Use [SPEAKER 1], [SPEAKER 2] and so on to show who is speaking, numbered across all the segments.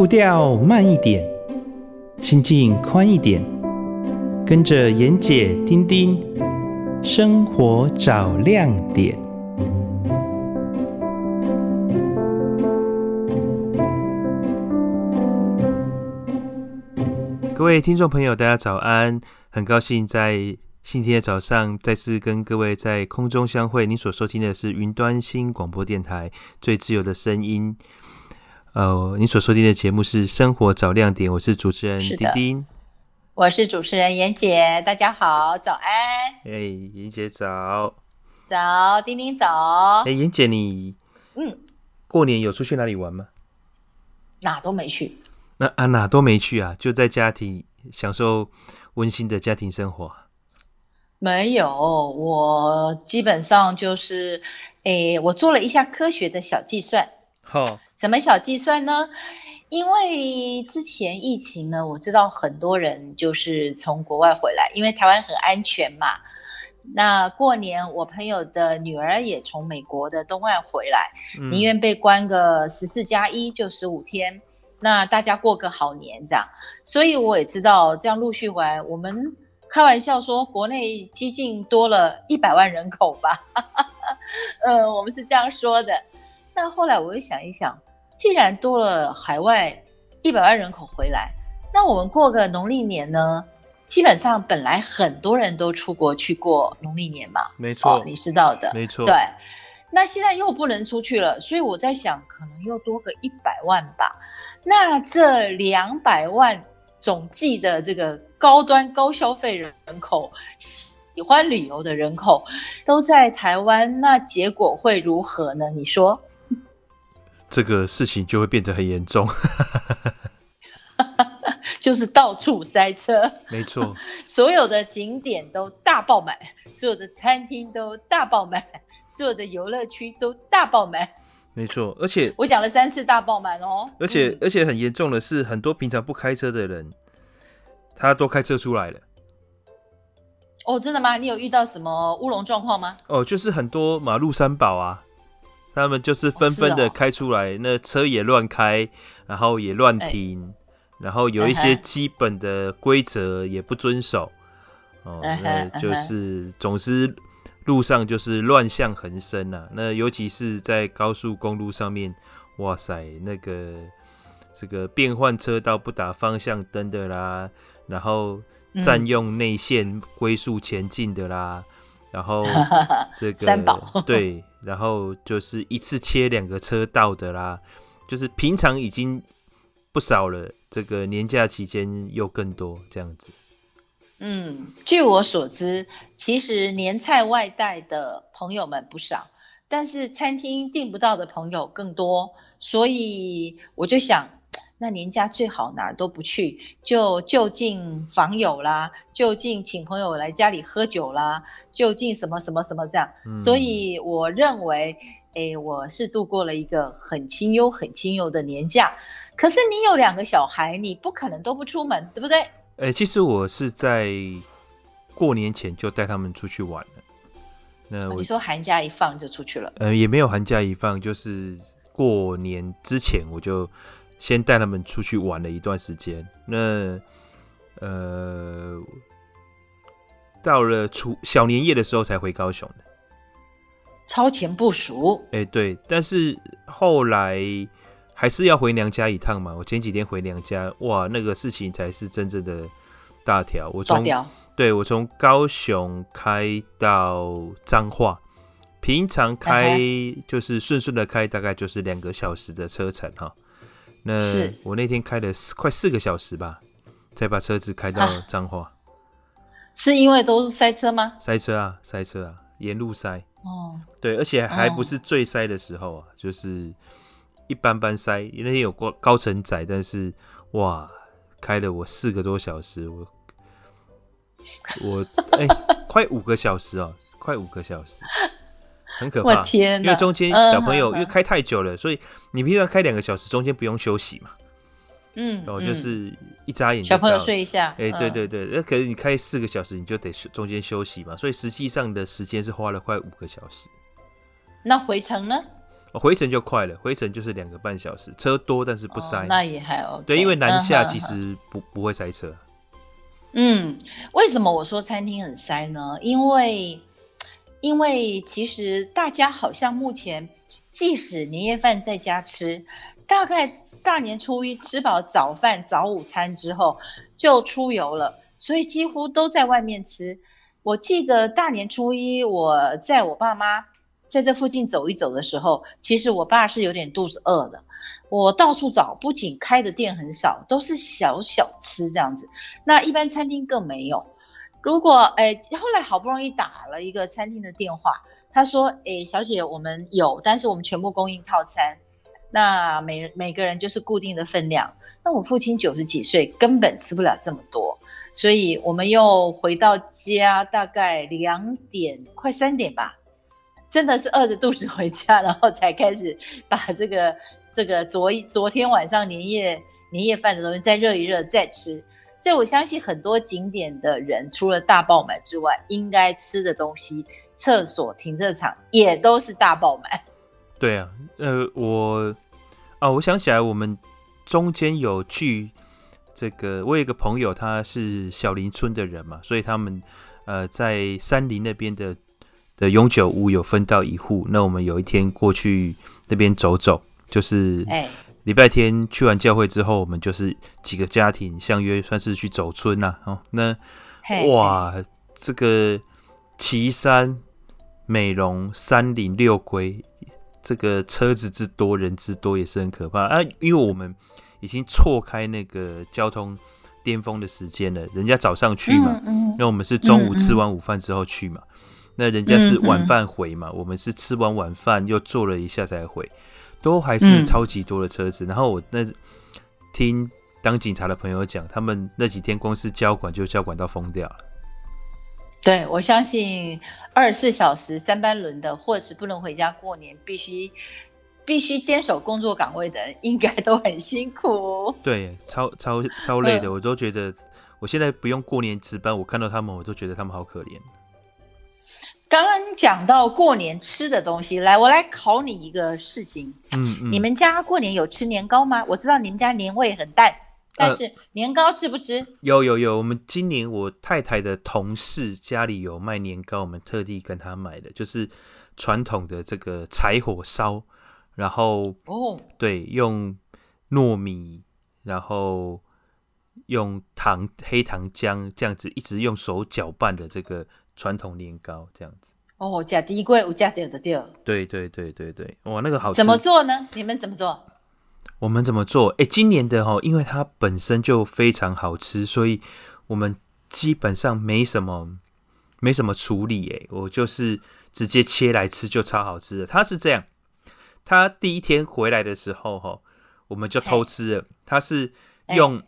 [SPEAKER 1] 步调慢一点，心境宽一点，跟着妍姐丁丁，生活找亮点。各位听众朋友，大家早安！很高兴在星期天早上再次跟各位在空中相会。你所收听的是云端新广播电台最自由的声音。呃，你所收听的节目是《生活找亮点》，我是主持人丁丁，
[SPEAKER 2] 我是主持人妍姐，大家好，早安。
[SPEAKER 1] 哎，妍姐早，
[SPEAKER 2] 早，丁丁早。
[SPEAKER 1] 哎，妍姐你，嗯，过年有出去哪里玩吗？
[SPEAKER 2] 哪都没去。
[SPEAKER 1] 那啊，哪都没去啊，就在家庭享受温馨的家庭生活。
[SPEAKER 2] 没有，我基本上就是，诶，我做了一下科学的小计算。好，怎么小计算呢？因为之前疫情呢，我知道很多人就是从国外回来，因为台湾很安全嘛。那过年，我朋友的女儿也从美国的东岸回来，宁愿被关个十四加一就十五天，那大家过个好年这样。所以我也知道这样陆续回来，我们开玩笑说国内激进多了一百万人口吧。嗯，我们是这样说的。但后来我又想一想，既然多了海外一百万人口回来，那我们过个农历年呢？基本上本来很多人都出国去过农历年嘛，
[SPEAKER 1] 没错，
[SPEAKER 2] 哦，你知道的，
[SPEAKER 1] 没错。
[SPEAKER 2] 对，那现在又不能出去了，所以我在想，可能又多个一百万吧。那这两百万总计的这个高端高消费人口。喜欢旅游的人口都在台湾，那结果会如何呢？你说，
[SPEAKER 1] 这个事情就会变得很严重，
[SPEAKER 2] 就是到处塞车，
[SPEAKER 1] 没错，
[SPEAKER 2] 所有的景点都大爆满，所有的餐厅都大爆满，所有的游乐区都大爆满，
[SPEAKER 1] 没错。而且
[SPEAKER 2] 我讲了三次大爆满哦，
[SPEAKER 1] 而且、嗯、而且很严重的是，很多平常不开车的人，他都开车出来了。
[SPEAKER 2] 哦，真的吗？你有遇到什么乌龙状况吗？
[SPEAKER 1] 哦，就是很多马路三宝啊，他们就是纷纷的开出来，哦哦、那车也乱开，然后也乱停，欸、然后有一些基本的规则也不遵守，欸、哦，那就是总之路上就是乱象横生啊。那尤其是在高速公路上面，哇塞，那个这个变换车道不打方向灯的啦，然后。占用内线龟速前进的啦，嗯、然后 这个
[SPEAKER 2] 三宝
[SPEAKER 1] 对，然后就是一次切两个车道的啦，就是平常已经不少了，这个年假期间又更多这样子。
[SPEAKER 2] 嗯，据我所知，其实年菜外带的朋友们不少，但是餐厅订不到的朋友更多，所以我就想。那年假最好哪儿都不去，就就近访友啦，就近请朋友来家里喝酒啦，就近什么什么什么这样。嗯、所以我认为，诶，我是度过了一个很清幽、很清幽的年假。可是你有两个小孩，你不可能都不出门，对不对？
[SPEAKER 1] 诶，其实我是在过年前就带他们出去玩了。那我、哦、
[SPEAKER 2] 你说寒假一放就出去了？
[SPEAKER 1] 呃，也没有寒假一放，就是过年之前我就。先带他们出去玩了一段时间，那呃，到了初小年夜的时候才回高雄的，
[SPEAKER 2] 超前部署。
[SPEAKER 1] 哎，对，但是后来还是要回娘家一趟嘛。我前几天回娘家，哇，那个事情才是真正的大条。我从对我从高雄开到彰化，平常开就是顺顺的开，大概就是两个小时的车程哈。那我那天开了快四个小时吧，才把车子开到彰化。啊，
[SPEAKER 2] 是因为都塞车吗？
[SPEAKER 1] 塞车啊，塞车啊，沿路塞。哦，对，而且还不是最塞的时候啊，哦、就是一般般塞。那天有过高承载，但是哇，开了我四个多小时，我我哎、欸，快五个小时哦，快五个小时。很可怕，因为中间小朋友因为开太久了，所以你平常开两个小时，中间不用休息嘛。嗯，然后就是一眨眼，
[SPEAKER 2] 小朋友睡一下。
[SPEAKER 1] 哎，对对对，那可是你开四个小时，你就得中间休息嘛，所以实际上的时间是花了快五个小时。
[SPEAKER 2] 那回程呢？
[SPEAKER 1] 回程就快了，回程就是两个半小时，车多但是不塞。哦、
[SPEAKER 2] 那也还 OK。
[SPEAKER 1] 对，因为南下其实不、嗯、不会塞车。
[SPEAKER 2] 嗯，为什么我说餐厅很塞呢？因为因为其实大家好像目前即使年夜饭在家吃，大概大年初一吃饱早饭早午餐之后就出游了，所以几乎都在外面吃。我记得大年初一我在我爸妈。在这附近走一走的时候，其实我爸是有点肚子饿的。我到处找，不仅开的店很少，都是小小吃这样子。那一般餐厅更没有。如果哎，后来好不容易打了一个餐厅的电话，他说：“哎，小姐，我们有，但是我们全部供应套餐，那每每个人就是固定的分量。”那我父亲九十几岁，根本吃不了这么多，所以我们又回到家，大概两点快三点吧。真的是饿着肚子回家，然后才开始把这个这个昨昨天晚上年夜年夜饭的东西再热一热再吃。所以我相信很多景点的人，除了大爆满之外，应该吃的东西、厕所、停车场也都是大爆满。
[SPEAKER 1] 对啊，呃，我啊，我想起来，我们中间有去这个，我有一个朋友，他是小林村的人嘛，所以他们呃在山林那边的。的永久屋有分到一户，那我们有一天过去那边走走，就是礼拜天去完教会之后，我们就是几个家庭相约，算是去走村呐、啊。哦，那哇，这个岐山、美容、山林、六龟，这个车子之多，人之多，也是很可怕啊。因为我们已经错开那个交通巅峰的时间了，人家早上去嘛，嗯嗯、那我们是中午吃完午饭之后去嘛。那人家是晚饭回嘛，我们是吃完晚饭又坐了一下才回，都还是超级多的车子。嗯、然后我那听当警察的朋友讲，他们那几天光是交管就交管到疯掉了。
[SPEAKER 2] 对，我相信二十四小时三班轮的，或者是不能回家过年，必须必须坚守工作岗位的人，应该都很辛苦。
[SPEAKER 1] 对，超超超累的，嗯、我都觉得我现在不用过年值班，我看到他们，我都觉得他们好可怜。
[SPEAKER 2] 刚刚讲到过年吃的东西，来，我来考你一个事情。嗯，嗯，你们家过年有吃年糕吗？我知道你们家年味很淡，但是年糕吃不吃？呃，
[SPEAKER 1] 有有有，我们今年我太太的同事家里有卖年糕，我们特地跟他买的，就是传统的这个柴火烧，然后哦，对，用糯米，然后用糖黑糖浆这样子一直用手搅拌的这个。传统年糕这样子
[SPEAKER 2] 哦，假低贵无价掉的掉。
[SPEAKER 1] 对对对对对，哇，那个好吃。
[SPEAKER 2] 怎么做呢？你们怎么做？
[SPEAKER 1] 我们怎么做？哎，今年的哈，因为它本身就非常好吃，所以我们基本上没什么没什么处理。哎，我就是直接切来吃，就超好吃的。它是这样，它第一天回来的时候哈，我们就偷吃了。它是用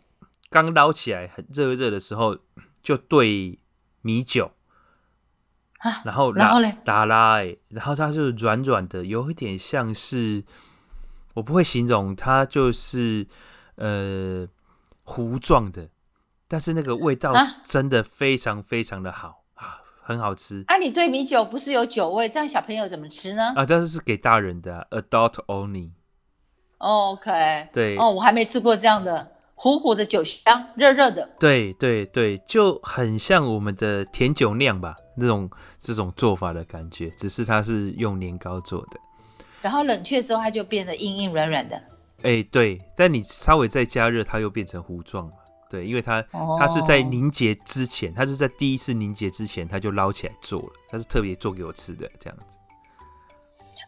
[SPEAKER 1] 刚捞起来很热热的时候就兑米酒。然后拉，然后嘞，拉拉哎，然后它就软软的，有一点像是，我不会形容它就是呃糊状的，但是那个味道真的非常非常的好啊，啊，很好吃。
[SPEAKER 2] 啊，你对米酒不是有酒味，这样小朋友怎么吃呢？
[SPEAKER 1] 啊，这是是给大人的，啊，adult only。
[SPEAKER 2] OK，
[SPEAKER 1] 对，
[SPEAKER 2] 哦，我还没吃过这样的。糊糊的酒香，热热的，
[SPEAKER 1] 对对对，就很像我们的甜酒酿吧，这种这种做法的感觉，只是它是用年糕做的，
[SPEAKER 2] 然后冷却之后它就变得硬硬软软的。
[SPEAKER 1] 哎，对，但你稍微再加热，它又变成糊状了。对，因为它、哦、它是在凝结之前，它是在第一次凝结之前，它就捞起来做了，它是特别做给我吃的这样子。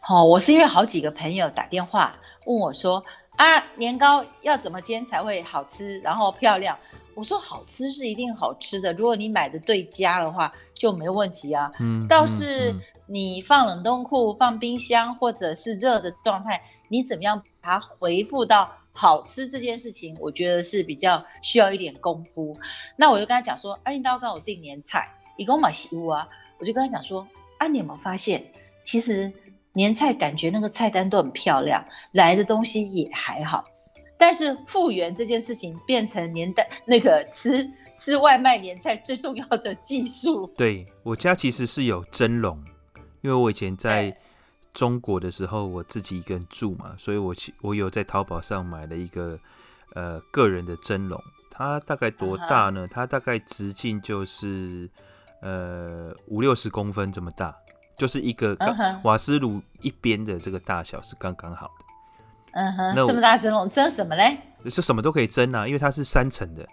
[SPEAKER 2] 好、哦，我是因为好几个朋友打电话问我说。啊，年糕要怎么煎才会好吃，然后漂亮？我说好吃是一定好吃的，如果你买的对家的话就没问题啊。嗯，倒是你放冷冻库、放冰箱或者是热的状态，你怎么样把它回复到好吃这件事情，我觉得是比较需要一点功夫。那我就跟他讲说，啊，你刀跟我订年菜，一共买食物啊，我就跟他讲说，啊，你有没有发现，其实。年菜感觉那个菜单都很漂亮，来的东西也还好，但是复原这件事情变成年代那个吃吃外卖年菜最重要的技术。
[SPEAKER 1] 对，我家其实是有蒸笼，因为我以前在中国的时候，我自己一个人住嘛，所以我我有在淘宝上买了一个呃个人的蒸笼，它大概多大呢？它大概直径就是呃五六十公分这么大，就是一个瓦斯炉一边的这个大小是刚刚好的。
[SPEAKER 2] 嗯哼，那这么大蒸笼蒸什么嘞？
[SPEAKER 1] 是什么都可以蒸啊，因为它是三层的。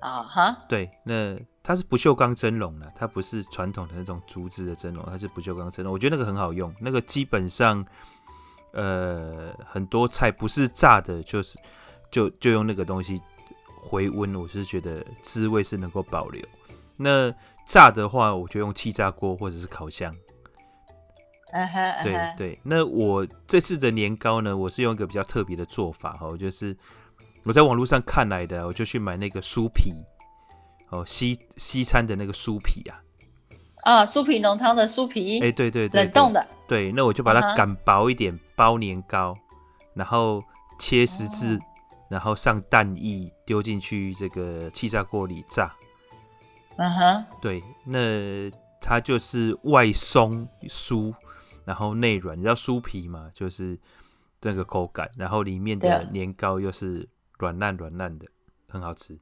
[SPEAKER 2] 啊哈，
[SPEAKER 1] 对，那它是不锈钢蒸笼的，它不是传统的那种竹子的蒸笼，它是不锈钢蒸笼。我觉得那个很好用，那个基本上，呃，很多菜不是炸的，就是就就用那个东西回温，我是觉得滋味是能够保留。那炸的话，我就用气炸锅或者是烤箱。
[SPEAKER 2] 嗯哼，
[SPEAKER 1] 对对。那我这次的年糕呢，我是用一个比较特别的做法哈，就是。我在网络上看来的，我就去买那个酥皮，哦，西西餐的那个酥皮啊，
[SPEAKER 2] 啊，酥皮浓汤的酥皮，
[SPEAKER 1] 哎、欸，对对
[SPEAKER 2] 冷冻的，
[SPEAKER 1] 对，那我就把它擀薄一点，包年糕，然后切十字，哦、然后上蛋液，丢进去这个气炸锅里炸，
[SPEAKER 2] 嗯哼，
[SPEAKER 1] 对，那它就是外松酥，然后内软，你知道酥皮嘛，就是这个口感，然后里面的年糕又是。软烂软烂的，很好吃。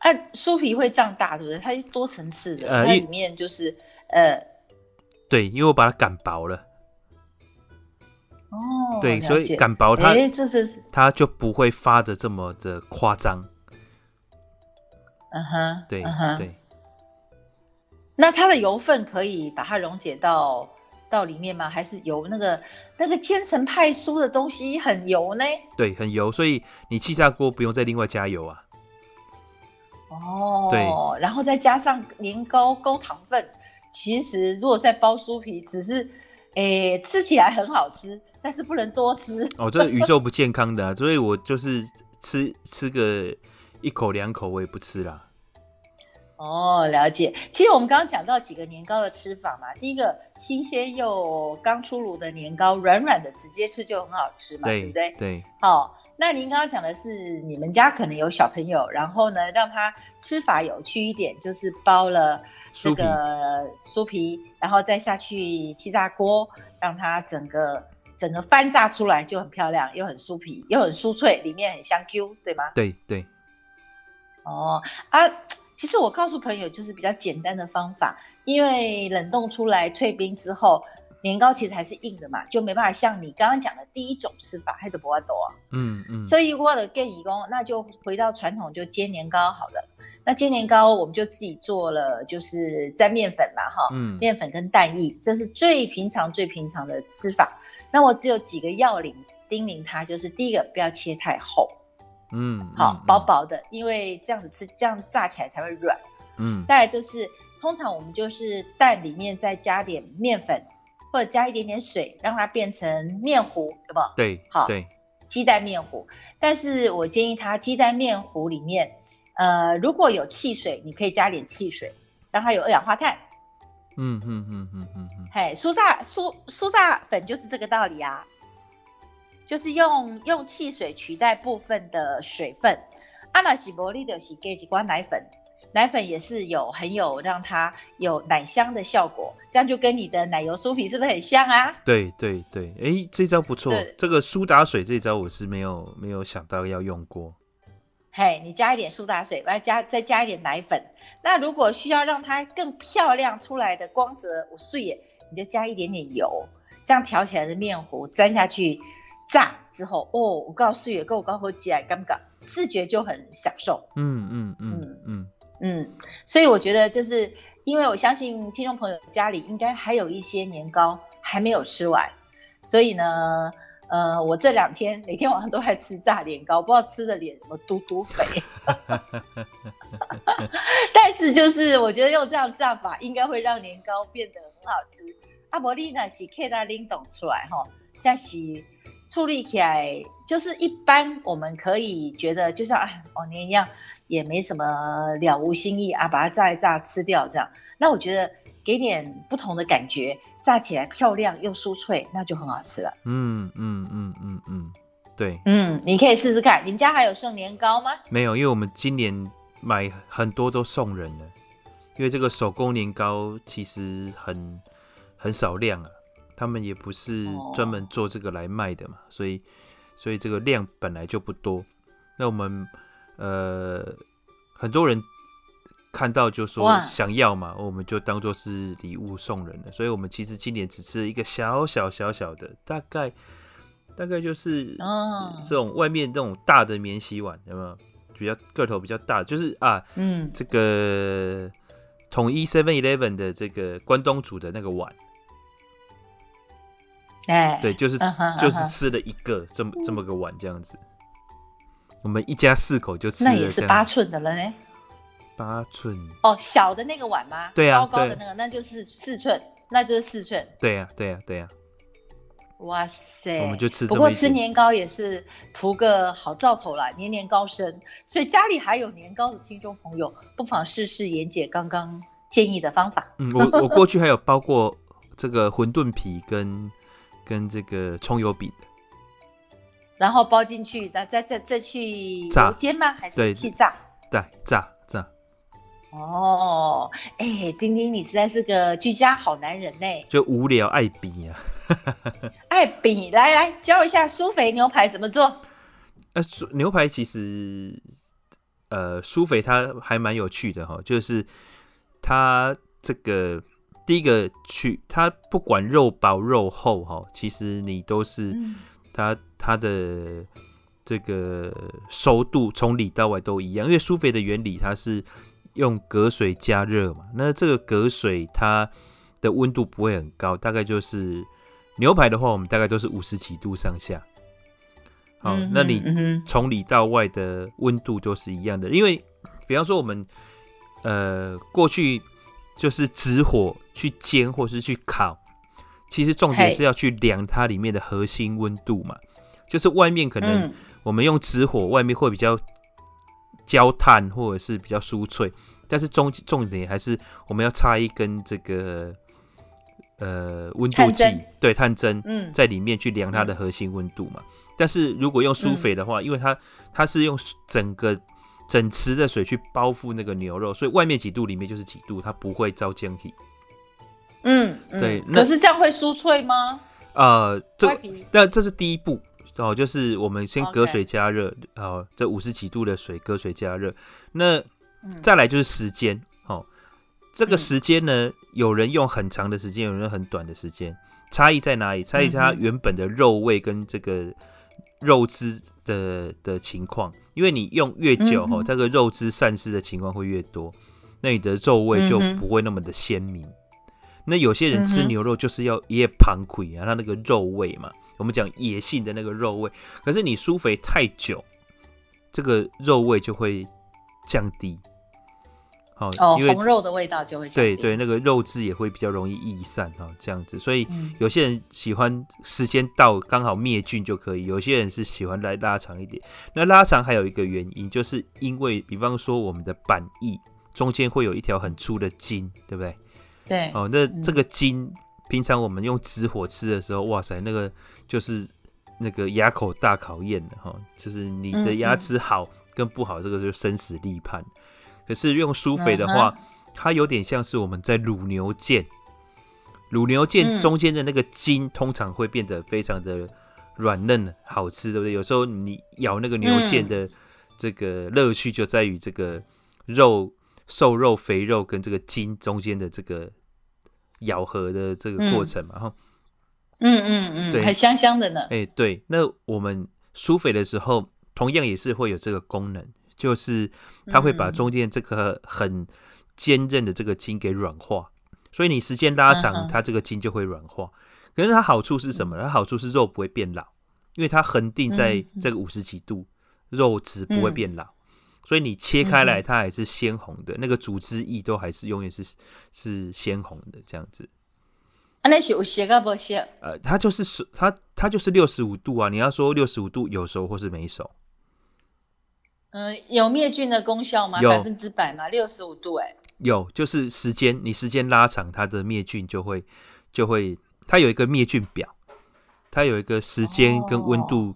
[SPEAKER 2] 哎、啊，酥皮会胀大，对不对？它是多层次的，呃、它里面就是呃，
[SPEAKER 1] 对，因为我把它擀薄了。
[SPEAKER 2] 哦，
[SPEAKER 1] 对，所以擀薄它，
[SPEAKER 2] 哎，这是
[SPEAKER 1] 它就不会发的这么的夸张。
[SPEAKER 2] 嗯哼，
[SPEAKER 1] 对、
[SPEAKER 2] 嗯哼，
[SPEAKER 1] 对。
[SPEAKER 2] 那它的油分可以把它溶解到。到里面吗？还是油？那个那个千层派酥的东西很油呢？
[SPEAKER 1] 对，很油，所以你气炸锅不用再另外加油啊。
[SPEAKER 2] 哦，
[SPEAKER 1] 对，
[SPEAKER 2] 然后再加上年糕高糖分，其实如果再包酥皮，只是诶吃起来很好吃，但是不能多吃。
[SPEAKER 1] 哦，这是宇宙不健康的啊，所以我就是吃吃个一口两口，我也不吃啦。
[SPEAKER 2] 哦，了解。其实我们刚刚讲到几个年糕的吃法嘛，第一个新鲜又刚出炉的年糕，软软的，直接吃就很好吃嘛，对，对不对？
[SPEAKER 1] 对。
[SPEAKER 2] 好、哦，那您刚刚讲的是你们家可能有小朋友，然后呢，让他吃法有趣一点，就是包了这个酥皮，然后再下去气炸锅，让它整个整个翻炸出来就很漂亮，又很酥皮，又很酥脆，里面很香 Q，对吗？
[SPEAKER 1] 对对。
[SPEAKER 2] 哦啊。其实我告诉朋友就是比较简单的方法，因为冷冻出来退冰之后，年糕其实还是硬的嘛，就没办法像你刚刚讲的第一种吃法，还得不要抖啊。
[SPEAKER 1] 嗯嗯。
[SPEAKER 2] 所以我的建议工，那就回到传统，就煎年糕好了。那煎年糕我们就自己做了，就是沾面粉嘛，哈，嗯，面粉跟蛋液，这是最平常、最平常的吃法。那我只有几个要领叮咛他，就是第一个不要切太厚。
[SPEAKER 1] 嗯，
[SPEAKER 2] 好，薄薄的，因为这样子吃，这样炸起来才会软。
[SPEAKER 1] 嗯，
[SPEAKER 2] 再来就是，通常我们就是蛋里面再加点面粉，或者加一点点水，让它变成面糊，对不？
[SPEAKER 1] 对，
[SPEAKER 2] 好，
[SPEAKER 1] 对，
[SPEAKER 2] 鸡蛋面糊。但是我建议它鸡蛋面糊里面，呃，如果有汽水，你可以加点汽水，让它有二氧化碳。
[SPEAKER 1] 嗯嗯嗯嗯嗯嗯，
[SPEAKER 2] 嘿，酥炸酥酥炸粉就是这个道理啊。就是用用汽水取代部分的水分，阿拉西伯利的洗给几罐奶粉，奶粉也是有很有让它有奶香的效果，这样就跟你的奶油酥皮是不是很像啊？
[SPEAKER 1] 对对对，哎、欸，这招不错，这个苏打水这招我是没有没有想到要用过。
[SPEAKER 2] 嘿，你加一点苏打水，再加再加一点奶粉，那如果需要让它更漂亮出来的光泽我碎耶，你就加一点点油，这样调起来的面糊沾下去。炸之后哦，我告诉你，跟我刚好起来，尴尬，视觉就很享受。
[SPEAKER 1] 嗯嗯嗯嗯
[SPEAKER 2] 嗯，所以我觉得就是因为我相信听众朋友家里应该还有一些年糕还没有吃完，所以呢，呃，我这两天每天晚上都在吃炸年糕，不知道吃的脸怎么嘟嘟肥。但是就是我觉得用这样炸法应该会让年糕变得很好吃。阿伯利呢是 K 大拎懂出来哈，这样是。处理起来就是一般，我们可以觉得就像哎往年一样，也没什么了无新意啊，把它炸一炸吃掉这样。那我觉得给点不同的感觉，炸起来漂亮又酥脆，那就很好吃了。
[SPEAKER 1] 嗯嗯嗯嗯嗯，对，
[SPEAKER 2] 嗯，你可以试试看。你们家还有剩年糕吗？
[SPEAKER 1] 没有，因为我们今年买很多都送人了，因为这个手工年糕其实很很少量啊。他们也不是专门做这个来卖的嘛，所以所以这个量本来就不多。那我们呃很多人看到就说想要嘛，我们就当做是礼物送人了。所以我们其实今年只吃了一个小小小小的，大概大概就是这种外面那种大的免洗碗，有没有？比较个头比较大，就是啊，嗯，这个统一 Seven Eleven 的这个关东煮的那个碗。哎，对，就是、uh 就是吃了一个这么、uh. 这么个碗这样子，我们一家四口就吃了，那
[SPEAKER 2] 也是八寸的了呢。
[SPEAKER 1] 八寸
[SPEAKER 2] 哦，小的那个碗吗？
[SPEAKER 1] 对啊，
[SPEAKER 2] 高高的那个，那就是四寸，那就是四寸。
[SPEAKER 1] 对呀、啊，对呀、啊，对呀、啊。
[SPEAKER 2] 哇塞，
[SPEAKER 1] 我们就吃。
[SPEAKER 2] 不过吃年糕也是图个好兆头啦，年年高升。所以家里还有年糕的听众朋友，不妨试试妍姐刚刚建议的方法。
[SPEAKER 1] 嗯，我我过去还有包过这个馄饨皮跟。跟这个葱油饼，
[SPEAKER 2] 然后包进去，再再再再去炸煎吗？还是气炸？
[SPEAKER 1] 对，炸炸。
[SPEAKER 2] 哦，哎、欸，丁丁，你实在是个居家好男人呢。
[SPEAKER 1] 就无聊爱比呀、
[SPEAKER 2] 啊，爱比，来来教一下苏肥牛排怎么做。
[SPEAKER 1] 呃，牛排其实，呃，苏肥它还蛮有趣的哈，就是它这个。第一个去，它不管肉薄肉厚哈，其实你都是它它的这个熟度从里到外都一样，因为苏肥的原理它是用隔水加热嘛，那这个隔水它的温度不会很高，大概就是牛排的话，我们大概都是五十几度上下。好，那你从里到外的温度都是一样的，因为比方说我们呃过去。就是直火去煎或是去烤，其实重点是要去量它里面的核心温度嘛。就是外面可能我们用直火，外面会比较焦炭或者是比较酥脆，但是重重点还是我们要插一根这个呃温度计，对，探针，在里面去量它的核心温度嘛。但是如果用苏肥的话，因为它它是用整个。整池的水去包覆那个牛肉，所以外面几度，里面就是几度，它不会遭僵体。
[SPEAKER 2] 嗯，对。可是这样会酥脆吗？
[SPEAKER 1] 呃，这那这是第一步哦，就是我们先隔水加热，哦这五十几度的水隔水加热。那再来就是时间，哦，这个时间呢，有人用很长的时间，有人用很短的时间，差异在哪里？差异在它原本的肉味跟这个肉汁的的情况。因为你用越久哈，这个肉汁散失的情况会越多，那你的肉味就不会那么的鲜明。那有些人吃牛肉就是要野旁亏啊，它那个肉味嘛，我们讲野性的那个肉味。可是你疏肥太久，这个肉味就会降低。
[SPEAKER 2] 好，哦，红肉的味道就会
[SPEAKER 1] 对对，那个肉质也会比较容易易散哈，这样子。所以有些人喜欢时间到刚好灭菌就可以，有些人是喜欢来拉长一点。那拉长还有一个原因，就是因为比方说我们的板翼中间会有一条很粗的筋，对不对？
[SPEAKER 2] 对。
[SPEAKER 1] 哦，那这个筋平常我们用直火吃的时候，哇塞，那个就是那个牙口大考验的哈，就是你的牙齿好跟不好，这个就生死立判。可是用苏肥的话，它有点像是我们在卤牛腱，卤牛腱中间的那个筋通常会变得非常的软嫩，好吃，对不对？有时候你咬那个牛腱的这个乐趣就在于这个肉瘦肉肥肉跟这个筋中间的这个咬合的这个过程嘛，哈，
[SPEAKER 2] 嗯嗯嗯，对，很香香的呢。
[SPEAKER 1] 哎，对，那我们苏肥的时候，同样也是会有这个功能。就是它会把中间这个很坚韧的这个筋给软化，所以你时间拉长，它这个筋就会软化。可是它好处是什么？它好处是肉不会变老，因为它恒定在这个五十几度，肉质不会变老，所以你切开来它还是鲜红的，那个组织液都还是永远是是鲜红的这样子。
[SPEAKER 2] 啊，那是有熟啊不熟？
[SPEAKER 1] 呃，它就是熟，它它就是六十五度啊。你要说六十五度有熟或是没熟？
[SPEAKER 2] 嗯，有灭菌的功效吗？百分之百吗？六十五度、欸，哎，
[SPEAKER 1] 有，就是时间，你时间拉长，它的灭菌就会就会，它有一个灭菌表，它有一个时间跟温度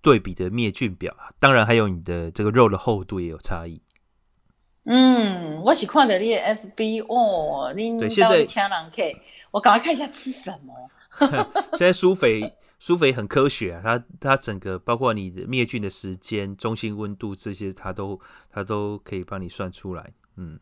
[SPEAKER 1] 对比的灭菌表，哦、当然还有你的这个肉的厚度也有差异。
[SPEAKER 2] 嗯，我是看到你的 FB 哦，你到底请人客，我赶快看一下吃什么。
[SPEAKER 3] 现在舒肥苏肥很科学啊，它它整个包括你的灭菌的时间、中心温度这些，它都它都可以帮你算出来。嗯。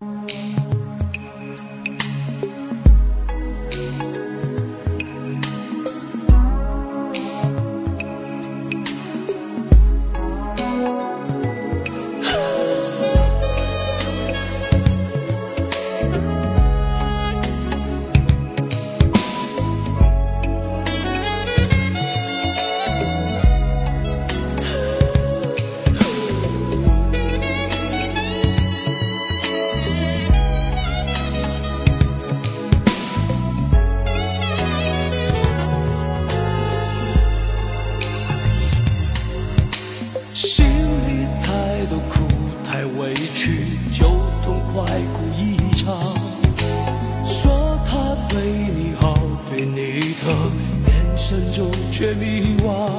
[SPEAKER 3] 却迷惘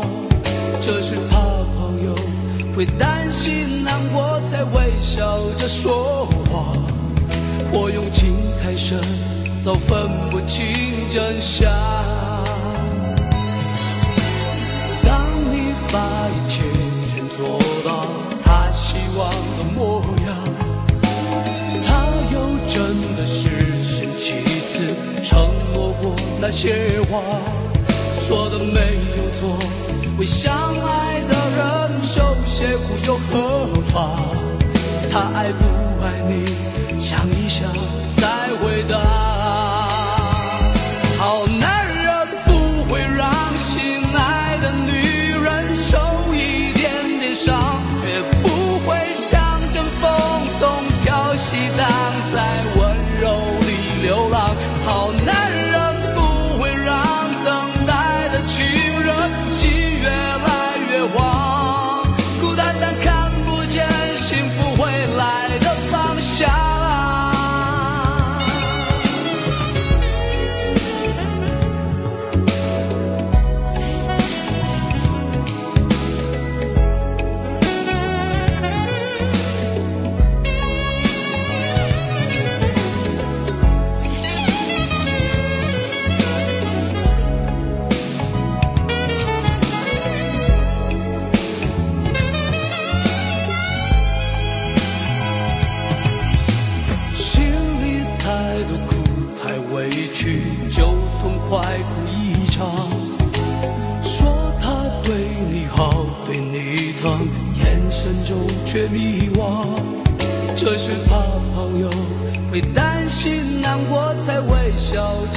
[SPEAKER 3] 这是怕朋友会担心难过才微笑着说谎我用情太深早分不清真相当你把一切全做到他希望的模样他又真的是现几次承诺过
[SPEAKER 2] 那
[SPEAKER 3] 些话。错的没有错为相爱的人受些苦又何妨？他爱不爱你想一想再回答。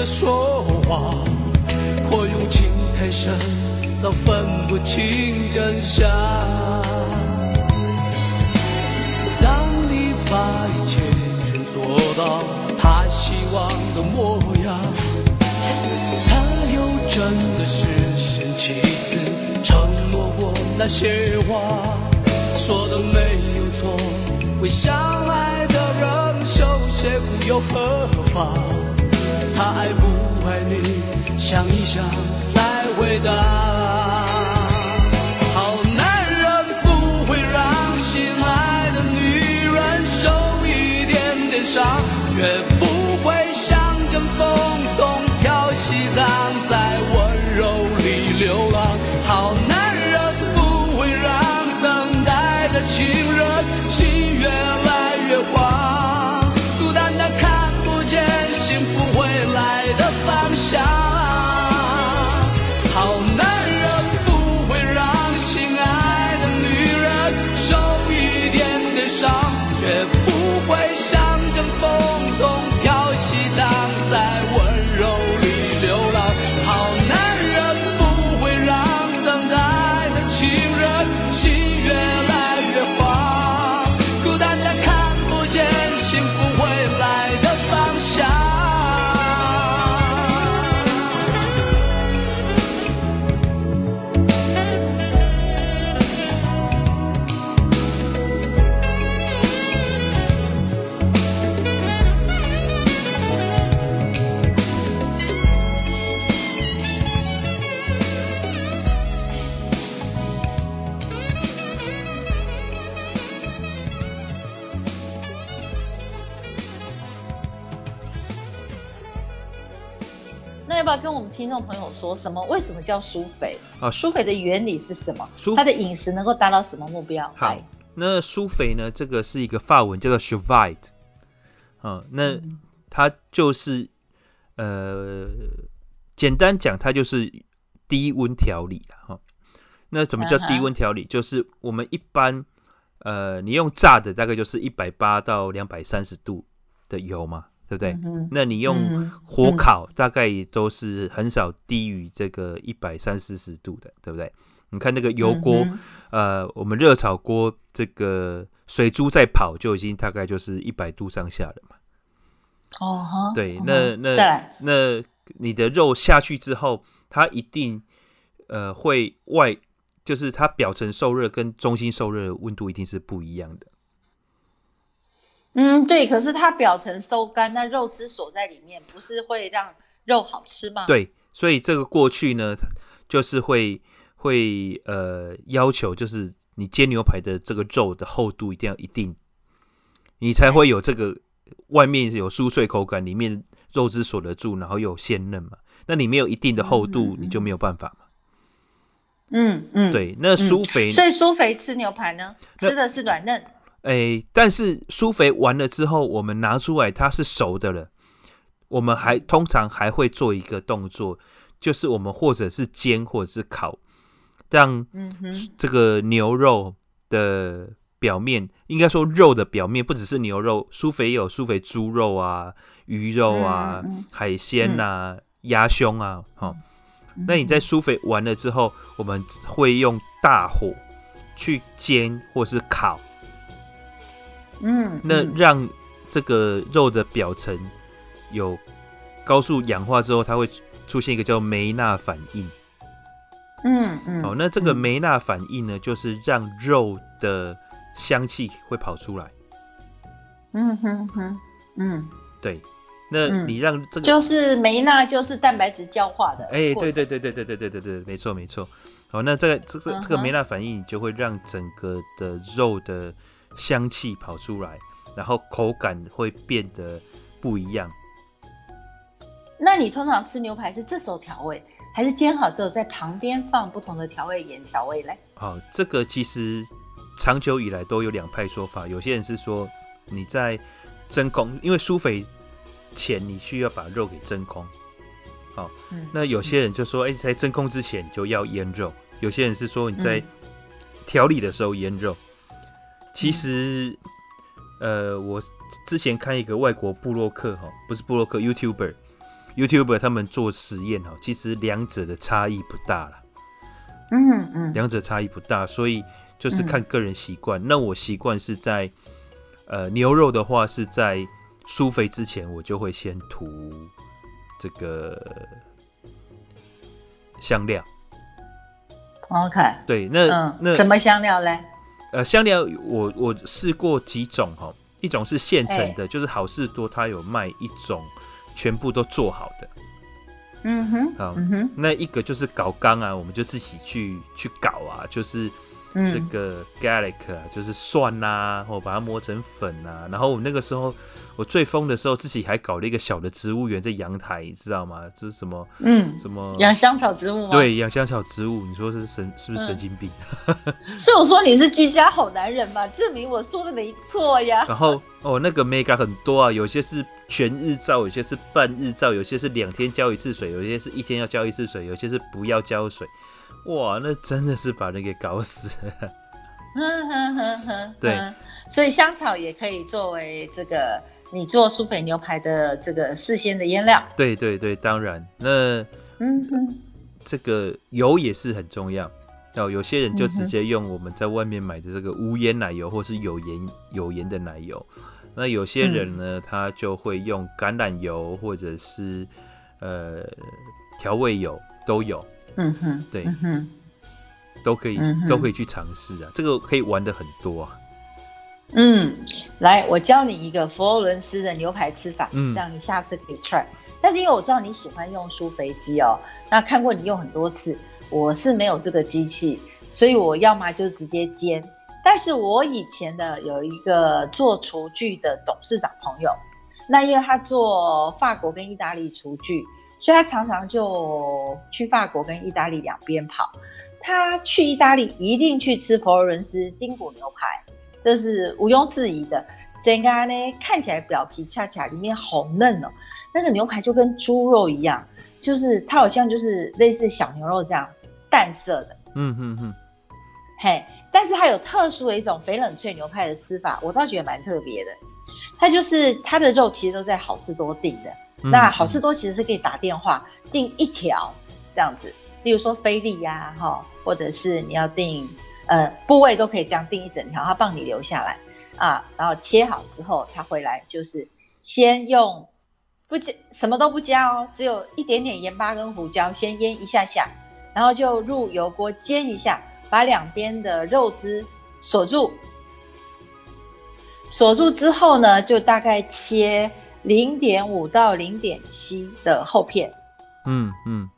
[SPEAKER 3] 说话，或用情太深，早分不清真相。当你把一切全做到他希望的模样，他又真的实现。其次，承诺过那些话说的没有错，为相爱的人受些苦又何妨？他爱不爱你？想一想再回答。好男人不会让心爱的女人受一点点伤，绝不。
[SPEAKER 2] 那要不要跟我们听众朋友说什么？为什么叫苏肥？啊，苏肥的原理是什么？它的饮食能够达到什么目标？
[SPEAKER 1] 好，那苏肥呢？这个是一个法文叫做 Chevite 啊，那它就是呃，简单讲，它就是低温调理哈。那什么叫低温调理？就是我们一般呃，你用炸的大概就是一百八到两百三十度的油嘛。对不对？嗯、那你用火烤，大概也都是很少低于这个一百三四十度的，对不对？你看那个油锅，嗯、呃，我们热炒锅，这个水珠在跑，就已经大概就是一百度上下了嘛。
[SPEAKER 2] 哦，
[SPEAKER 1] 对，那那那你的肉下去之后，它一定呃会外，就是它表层受热跟中心受热的温度一定是不一样的。
[SPEAKER 2] 嗯，对，可是它表层收干，那肉汁锁在里面，不是会让肉好吃吗？
[SPEAKER 1] 对，所以这个过去呢，就是会会呃要求，就是你煎牛排的这个肉的厚度一定要一定，你才会有这个外面有酥脆口感，里面肉汁锁得住，然后又有鲜嫩嘛。那你没有一定的厚度，嗯嗯嗯你就没有办法嘛。
[SPEAKER 2] 嗯嗯，
[SPEAKER 1] 对，那酥肥，
[SPEAKER 2] 所以酥肥吃牛排呢，吃的是软嫩。
[SPEAKER 1] 哎，但是苏肥完了之后，我们拿出来它是熟的了。我们还通常还会做一个动作，就是我们或者是煎或者是烤，让这个牛肉的表面，应该说肉的表面，不只是牛肉，苏肥也有苏肥猪肉啊、鱼肉啊、海鲜啊、鸭胸啊。好，那你在苏肥完了之后，我们会用大火去煎或是烤。
[SPEAKER 2] 嗯，
[SPEAKER 1] 那让这个肉的表层有高速氧化之后，它会出现一个叫梅纳反应。
[SPEAKER 2] 嗯嗯，
[SPEAKER 1] 好，那这个梅纳反应呢，就是让肉的香气会跑出来。
[SPEAKER 2] 嗯哼哼，嗯，
[SPEAKER 1] 对，那你让这个
[SPEAKER 2] 就是梅纳就是蛋白质焦化的。
[SPEAKER 1] 哎，对对对对对对对对对，没错没错。好，那这个这个这个梅纳反应就会让整个的肉的。香气跑出来，然后口感会变得不一样。
[SPEAKER 2] 那你通常吃牛排是这时候调味，还是煎好之后在旁边放不同的调味盐调味嘞？
[SPEAKER 1] 哦，这个其实长久以来都有两派说法。有些人是说你在真空，因为苏肥前你需要把肉给真空。好，嗯，那有些人就说，哎，在真空之前就要腌肉。有些人是说你在调理的时候腌肉。其实，呃，我之前看一个外国布洛克哈，不是布洛克，YouTuber，YouTuber 他们做实验哈，其实两者的差异不大了。
[SPEAKER 2] 嗯嗯，
[SPEAKER 1] 两者差异不大，所以就是看个人习惯。那我习惯是在，呃，牛肉的话是在酥肥之前，我就会先涂这个香料。
[SPEAKER 2] OK，
[SPEAKER 1] 对，那、嗯、那
[SPEAKER 2] 什么香料嘞？
[SPEAKER 1] 呃，香料我我试过几种哈，一种是现成的，欸、就是好事多它有卖一种全部都做好的，
[SPEAKER 2] 嗯哼，
[SPEAKER 1] 好，
[SPEAKER 2] 嗯哼，
[SPEAKER 1] 那一个就是搞缸啊，我们就自己去去搞啊，就是这个 garlic 啊，就是蒜呐、啊，或把它磨成粉啊，然后我那个时候。我最疯的时候，自己还搞了一个小的植物园在阳台，知道吗？就是什么？
[SPEAKER 2] 嗯，
[SPEAKER 1] 什么
[SPEAKER 2] 养香草植物吗？
[SPEAKER 1] 对，养香草植物。你说是神是不是神经病？
[SPEAKER 2] 嗯、所以我说你是居家好男人嘛，证明我说的没错呀。
[SPEAKER 1] 然后哦，那个 mega 很多啊，有些是全日照，有些是半日照，有些是两天浇一次水，有些是一天要浇一次水，有些是不要浇水。哇，那真的是把人给搞死了。
[SPEAKER 2] 哼哼哼哼，
[SPEAKER 1] 对，
[SPEAKER 2] 所以香草也可以作为这个。你做苏菲牛排的这个事先的腌料，
[SPEAKER 1] 对对对，当然，那
[SPEAKER 2] 嗯哼，
[SPEAKER 1] 这个油也是很重要哦。有些人就直接用我们在外面买的这个无盐奶油，或是有盐有盐的奶油。那有些人呢，嗯、他就会用橄榄油，或者是呃调味油都有。
[SPEAKER 2] 嗯哼，
[SPEAKER 1] 对，
[SPEAKER 2] 嗯哼，
[SPEAKER 1] 都可以，嗯、都可以去尝试啊。这个可以玩的很多啊。
[SPEAKER 2] 嗯，来，我教你一个佛罗伦斯的牛排吃法，
[SPEAKER 1] 嗯，
[SPEAKER 2] 这样你下次可以 try。但是因为我知道你喜欢用苏肥机哦，那看过你用很多次，我是没有这个机器，所以我要么就直接煎。但是我以前的有一个做厨具的董事长朋友，那因为他做法国跟意大利厨具，所以他常常就去法国跟意大利两边跑。他去意大利一定去吃佛罗伦斯丁骨牛排，这是毋庸置疑的。整个呢看起来表皮恰恰，里面好嫩哦，那个牛排就跟猪肉一样，就是它好像就是类似小牛肉这样淡色的。嗯嗯嗯，嘿，但是它有特殊的一种翡冷脆牛排的吃法，我倒觉得蛮特别的。它就是它的肉其实都在好事多订的，嗯、那好事多其实是可以打电话订一条这样子，例如说菲力呀，哈，或者是你要订呃部位都可以这样订一整条，他帮你留下来。啊，然后切好之后，他回来就是先用不加什么都不加哦，只有一点点盐巴跟胡椒，先腌一下下，然后就入油锅煎一下，把两边的肉汁锁住，锁住之后呢，就大概切零点五到零点七的厚片，嗯嗯，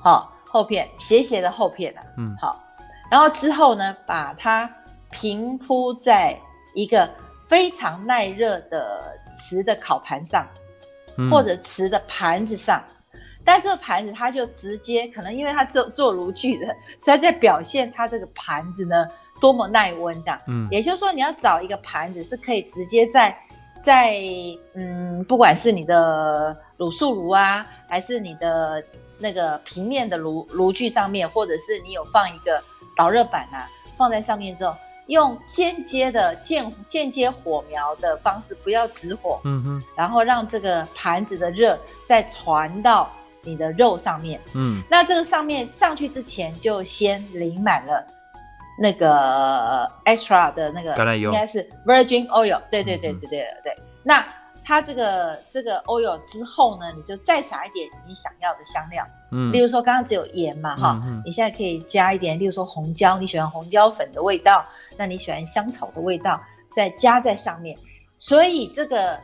[SPEAKER 2] 好厚片斜斜的厚片啊，嗯。好，然后之后呢，把它平铺在。一个非常耐热的瓷的烤盘上，嗯、或者瓷的盘子上，但这个盘子它就直接可能因为它做做炉具的，所以在表现它这个盘子呢多么耐温这样。嗯，也就是说你要找一个盘子是可以直接在在嗯，不管是你的卤素炉啊，还是你的那个平面的炉炉具上面，或者是你有放一个导热板啊，放在上面之后。用间接的间间接火苗的方式，不要直火，嗯哼，然后让这个盘子的热再传到你的肉上面，嗯，那这个上面上去之前就先淋满了那个 extra 的那个橄榄油，应该是 virgin oil，对对对对对对对，那。它这个这个 oil 之后呢，你就再撒一点你想要的香料，嗯，例如说刚刚只有盐嘛，哈、嗯，你现在可以加一点，例如说红椒，你喜欢红椒粉的味道，那你喜欢香草的味道，再加在上面。所以这个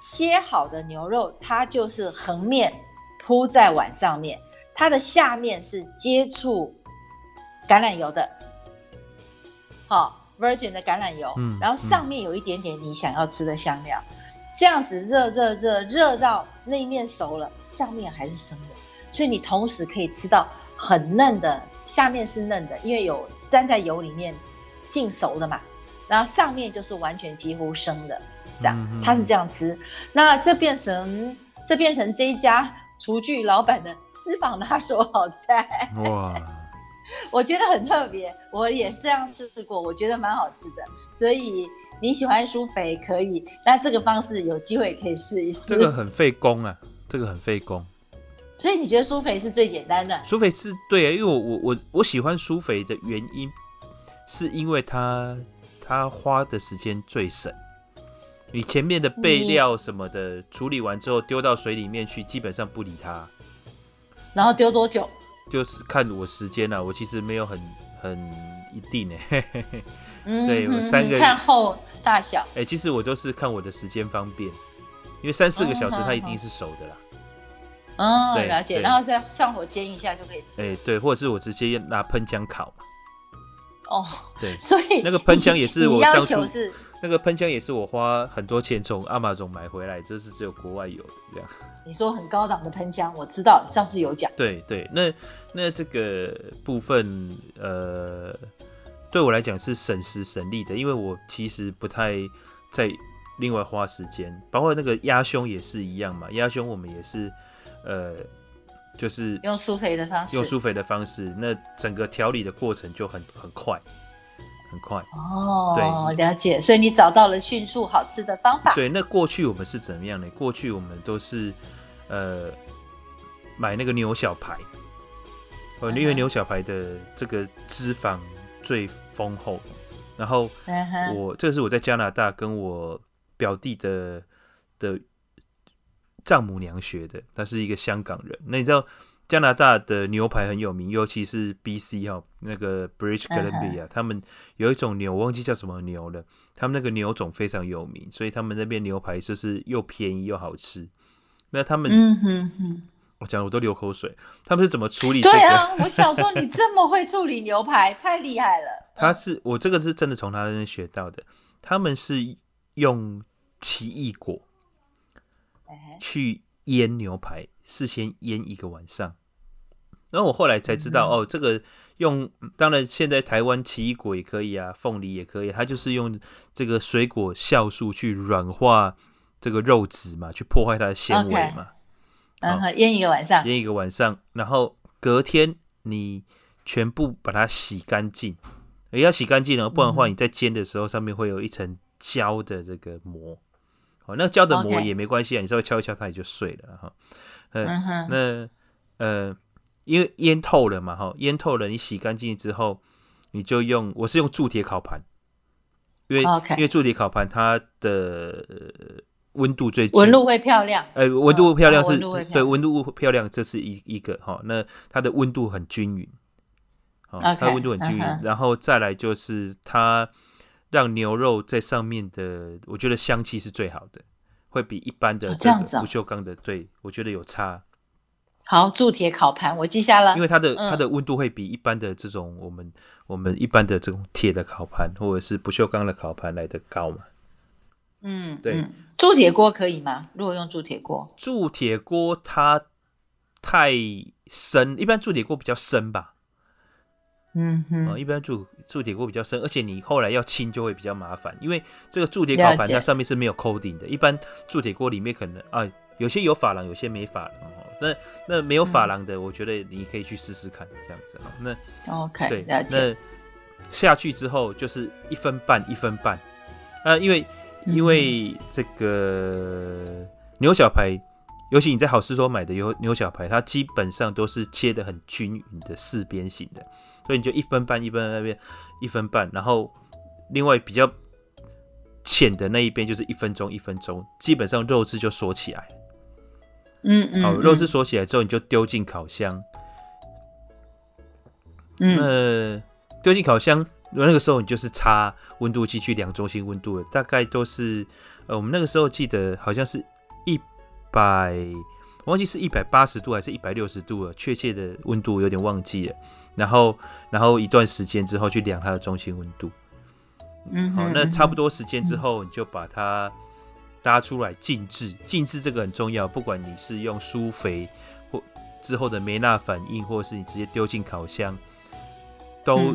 [SPEAKER 2] 切好的牛肉，它就是横面铺在碗上面，它的下面是接触橄榄油的，好，virgin 的橄榄油，嗯，然后上面有一点点你想要吃的香料。这样子热热热热到那一面熟了，上面还是生的，所以你同时可以吃到很嫩的，下面是嫩的，因为有沾在油里面浸熟的嘛，然后上面就是完全几乎生的，这样它是这样吃。那这变成这变成这一家厨具老板的私房拿手好菜哇，我觉得很特别，我也是这样试过，我觉得蛮好吃的，所以。你喜欢舒肥可以，那这个方式有机会可以试一试。
[SPEAKER 1] 这个很费工啊，这个很费工。
[SPEAKER 2] 所以你觉得舒肥是最简单的？
[SPEAKER 1] 舒肥是对啊，因为我我我我喜欢舒肥的原因，是因为它它花的时间最省。你前面的备料什么的处理完之后丢到水里面去，基本上不理它。
[SPEAKER 2] 然后丢多久？
[SPEAKER 1] 就是看我时间了，啊，我其实没有很很一定哎。嗯，对，我三个
[SPEAKER 2] 看厚大小。
[SPEAKER 1] 哎、欸，其实我都是看我的时间方便，因为三四个小时它一定是熟的啦。
[SPEAKER 2] 哦，了解，然后再上火煎一下就可以吃。
[SPEAKER 1] 哎、欸，对，或者是我直接拿喷枪烤。
[SPEAKER 2] 哦，
[SPEAKER 1] 对，
[SPEAKER 2] 所以
[SPEAKER 1] 那个喷枪也是我当初是那个喷枪也是我花很多钱从 Amazon 买回来，这是只有国外有的这样。
[SPEAKER 2] 你说很高档的喷枪，我知道，上次有讲。
[SPEAKER 1] 对对，那那这个部分呃。对我来讲是省时省力的，因为我其实不太在另外花时间，包括那个压胸也是一样嘛。压胸我们也是，呃，就是
[SPEAKER 2] 用苏肥的方式，
[SPEAKER 1] 用苏肥的方式，那整个调理的过程就很很快，很快。
[SPEAKER 2] 哦，对，了解。所以你找到了迅速好吃的方法。
[SPEAKER 1] 对，那过去我们是怎么样呢？过去我们都是呃买那个牛小排，呃，因为牛小排的这个脂肪。最丰厚，然后我这个是我在加拿大跟我表弟的的丈母娘学的，他是一个香港人。那你知道加拿大的牛排很有名，尤其是 BC 哈，那个 British Columbia，他们有一种牛，我忘记叫什么牛了，他们那个牛种非常有名，所以他们那边牛排就是又便宜又好吃。那他们，嗯哼哼。我讲我都流口水，他们是怎么处理、这个？
[SPEAKER 2] 对啊，我想说你这么会处理牛排，太厉害了。
[SPEAKER 1] 他是我这个是真的从他那边学到的。他们是用奇异果去腌牛排，事先腌一个晚上。然后我后来才知道，嗯、哦，这个用当然现在台湾奇异果也可以啊，凤梨也可以，它就是用这个水果酵素去软化这个肉质嘛，去破坏它的纤维嘛。
[SPEAKER 2] 嗯，好，腌一个晚上，
[SPEAKER 1] 腌一个晚上，然后隔天你全部把它洗干净，也要洗干净哦，不然的话你在煎的时候上面会有一层胶的这个膜。哦，那胶的膜也没关系啊，你稍微敲一敲它也就碎了哈。嗯，那呃。因为腌透了嘛，哈，腌透了，你洗干净之后，你就用，我是用铸铁烤盘，因为.因为铸铁烤盘它的温度最，
[SPEAKER 2] 纹路会漂亮，
[SPEAKER 1] 呃，温度漂亮是，哦、对，温度漂亮，这是一一个哈，那它的温度很均匀，好它的温度很均匀，uh. 然后再来就是它让牛肉在上面的，我觉得香气是最好的，会比一般的这样子不锈钢的，哦、对我觉得有差。
[SPEAKER 2] 好，铸铁烤盘我记下了，
[SPEAKER 1] 因为它的它的温度会比一般的这种我们我们一般的这种铁的烤盘或者是不锈钢的烤盘来的高嘛。
[SPEAKER 2] 嗯，对。铸铁锅可以吗？如果用铸铁锅，
[SPEAKER 1] 铸铁锅它太深，一般铸铁锅比较深吧。
[SPEAKER 2] 嗯哼，
[SPEAKER 1] 哦，一般铸铸铁锅比较深，而且你后来要清就会比较麻烦，因为这个铸铁烤盘它上面是没有 coating 的，一般铸铁锅里面可能啊。有些有珐琅，有些没珐琅哦。那那没有珐琅的，我觉得你可以去试试看这样子哦。
[SPEAKER 2] 那 OK，
[SPEAKER 1] 对，那下去之后就是一分半一分半。呃，因为因为这个牛小排，尤其你在好市多买的牛牛小排，它基本上都是切的很均匀的四边形的，所以你就一分半一分那边一分半，然后另外比较浅的那一边就是一分钟一分钟，基本上肉质就锁起来。
[SPEAKER 2] 嗯嗯，
[SPEAKER 1] 好，肉质锁起来之后，你就丢进烤箱。嗯，呃，丢进烤箱，那个时候你就是插温度计去量中心温度了，大概都是，呃，我们那个时候记得好像是一百，我忘记是一百八十度还是一百六十度了，确切的温度有点忘记了。然后，然后一段时间之后去量它的中心温度。嗯，好，那差不多时间之后，你就把它。拉出来静置，静置这个很重要。不管你是用疏肥或之后的梅纳反应，或者是你直接丢进烤箱，都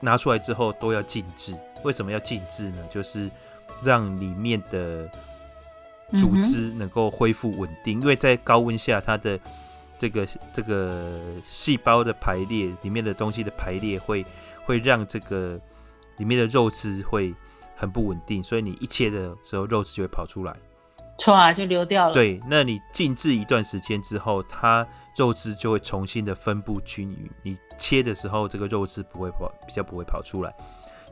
[SPEAKER 1] 拿出来之后都要静置。为什么要静置呢？就是让里面的组织能够恢复稳定。因为在高温下，它的这个这个细胞的排列，里面的东西的排列会会让这个里面的肉汁会。很不稳定，所以你一切的时候肉质就会跑出来，
[SPEAKER 2] 唰就流掉了。
[SPEAKER 1] 对，那你静置一段时间之后，它肉汁就会重新的分布均匀。你切的时候，这个肉汁不会跑，比较不会跑出来。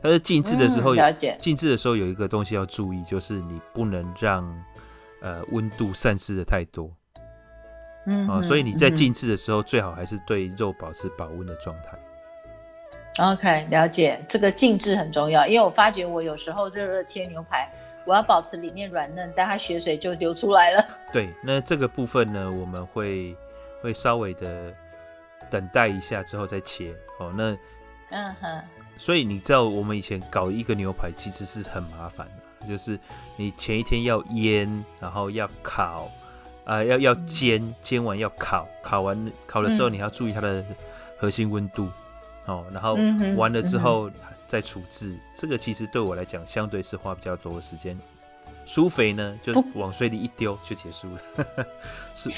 [SPEAKER 1] 但是静置的时候，静置、嗯、的时候有一个东西要注意，就是你不能让呃温度散失的太多。嗯哼，啊，所以你在静置的时候，最好还是对肉保持保温的状态。
[SPEAKER 2] OK，了解，这个静置很重要，因为我发觉我有时候热热切牛排，我要保持里面软嫩，但它血水就流出来了。
[SPEAKER 1] 对，那这个部分呢，我们会会稍微的等待一下之后再切。哦，那嗯哼，所以你知道我们以前搞一个牛排其实是很麻烦的，就是你前一天要腌，然后要烤，啊、呃，要要煎，嗯、煎完要烤，烤完烤的时候你要注意它的核心温度。哦，然后完了之后再处置，这个其实对我来讲相对是花比较多的时间。舒肥呢，就往水里一丢就结束了。是。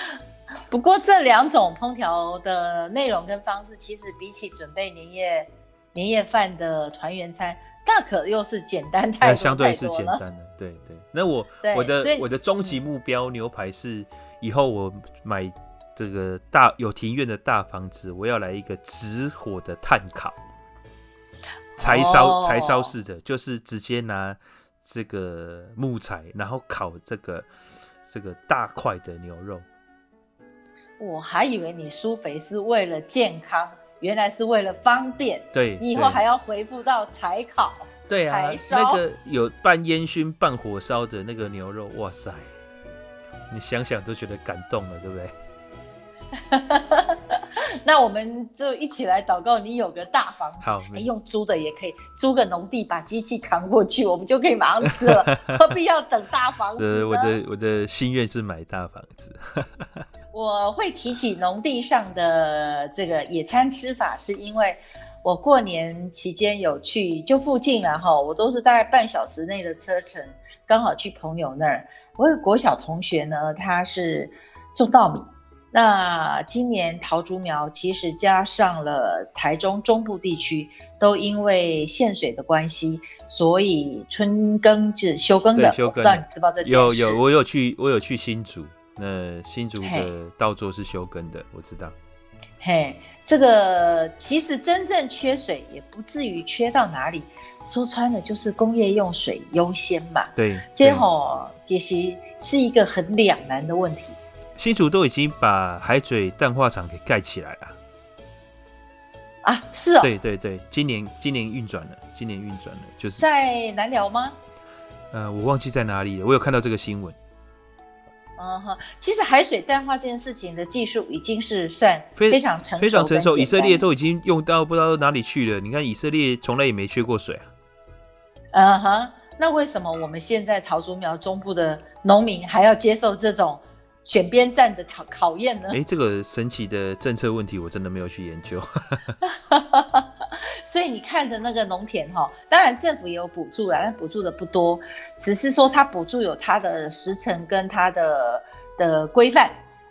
[SPEAKER 2] 不过这两种烹调的内容跟方式，其实比起准备年夜年夜饭的团圆餐，大可又是简单太多，
[SPEAKER 1] 相对是简单的。对对。那我我的我的终极目标牛排是以后我买。这个大有庭院的大房子，我要来一个直火的炭烤，柴烧柴烧式的，就是直接拿这个木材，然后烤这个这个大块的牛肉。
[SPEAKER 2] 我还以为你苏肥是为了健康，原来是为了方便。
[SPEAKER 1] 对，
[SPEAKER 2] 你以后还要回复到柴烤。
[SPEAKER 1] 对啊，那个有半烟熏半火烧的那个牛肉，哇塞，你想想都觉得感动了，对不对？
[SPEAKER 2] 那我们就一起来祷告，你有个大房子，
[SPEAKER 1] 好，
[SPEAKER 2] 用租的也可以，租个农地，把机器扛过去，我们就可以马上吃了，何必要等大房子？
[SPEAKER 1] 呃，我的我的心愿是买大房子。
[SPEAKER 2] 我会提起农地上的这个野餐吃法，是因为我过年期间有去，就附近然后我都是大概半小时内的车程，刚好去朋友那儿。我有个国小同学呢，他是种稻米。那今年桃竹苗其实加上了台中中部地区，都因为限水的关系，所以春耕是休耕的。
[SPEAKER 1] 休耕。
[SPEAKER 2] 知道你知道这件事？
[SPEAKER 1] 有有，我有去，我有去新竹。那新竹的稻作是休耕的，我知道。
[SPEAKER 2] 嘿，这个其实真正缺水也不至于缺到哪里，说穿了就是工业用水优先嘛。
[SPEAKER 1] 对，
[SPEAKER 2] 这吼其实是一个很两难的问题。
[SPEAKER 1] 新竹都已经把海水淡化厂给盖起来了
[SPEAKER 2] 啊！是哦，
[SPEAKER 1] 对对对，今年今年运转了，今年运转了，就是
[SPEAKER 2] 在南寮吗？
[SPEAKER 1] 呃，我忘记在哪里了，我有看到这个新闻。
[SPEAKER 2] 嗯哼，其实海水淡化这件事情的技术已经是算非常成熟，
[SPEAKER 1] 非常成熟，以色列都已经用到不知道哪里去了。你看以色列从来也没缺过水啊。
[SPEAKER 2] 嗯哼，那为什么我们现在桃竹苗中部的农民还要接受这种？选边站的考考验呢？
[SPEAKER 1] 哎、欸，这个神奇的政策问题，我真的没有去研究。
[SPEAKER 2] 所以你看着那个农田哈，当然政府也有补助啦，但补助的不多，只是说它补助有它的时程跟它的的规范。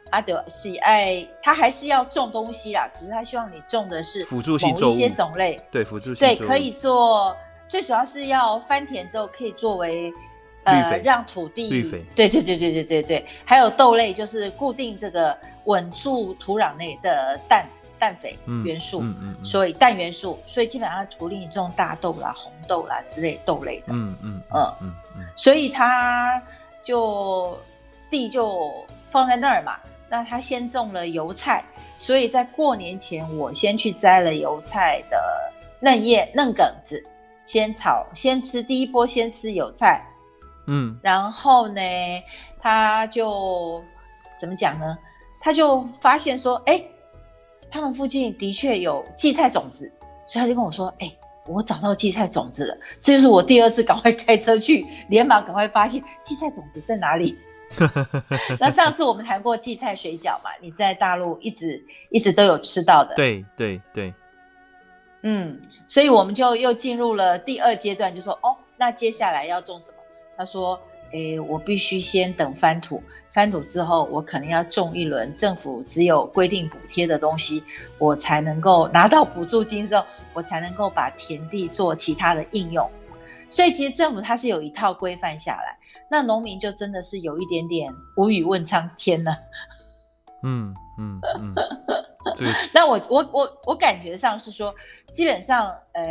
[SPEAKER 2] 啊，对，喜爱他还是要种东西啦，只是他希望你种的是
[SPEAKER 1] 辅助性
[SPEAKER 2] 一些种类，
[SPEAKER 1] 对辅助性
[SPEAKER 2] 对可以做，最主要是要翻田之后可以作为。呃，让土地
[SPEAKER 1] 绿肥，
[SPEAKER 2] 对对对对对对对，还有豆类，就是固定这个稳住土壤内的氮氮肥元素，嗯嗯，嗯，所以氮元素，所以基本上鼓励你种大豆啦、红豆啦之类豆类的，嗯嗯嗯嗯。嗯，所以他就地就放在那儿嘛，那他先种了油菜，所以在过年前我先去摘了油菜的嫩叶嫩梗子，先炒先吃第一波，先吃油菜。嗯，然后呢，他就怎么讲呢？他就发现说，哎，他们附近的确有荠菜种子，所以他就跟我说，哎，我找到荠菜种子了。这就是我第二次赶快开车去，连忙赶快发现荠菜种子在哪里。那上次我们谈过荠菜水饺嘛？你在大陆一直一直都有吃到的。
[SPEAKER 1] 对对对。
[SPEAKER 2] 嗯，所以我们就又进入了第二阶段，就说，哦，那接下来要种什么？他说：“诶，我必须先等翻土，翻土之后，我可能要种一轮政府只有规定补贴的东西，我才能够拿到补助金之后，我才能够把田地做其他的应用。所以，其实政府它是有一套规范下来，那农民就真的是有一点点无语问苍天了。嗯 嗯嗯，那我我我我感觉上是说，基本上，呃。”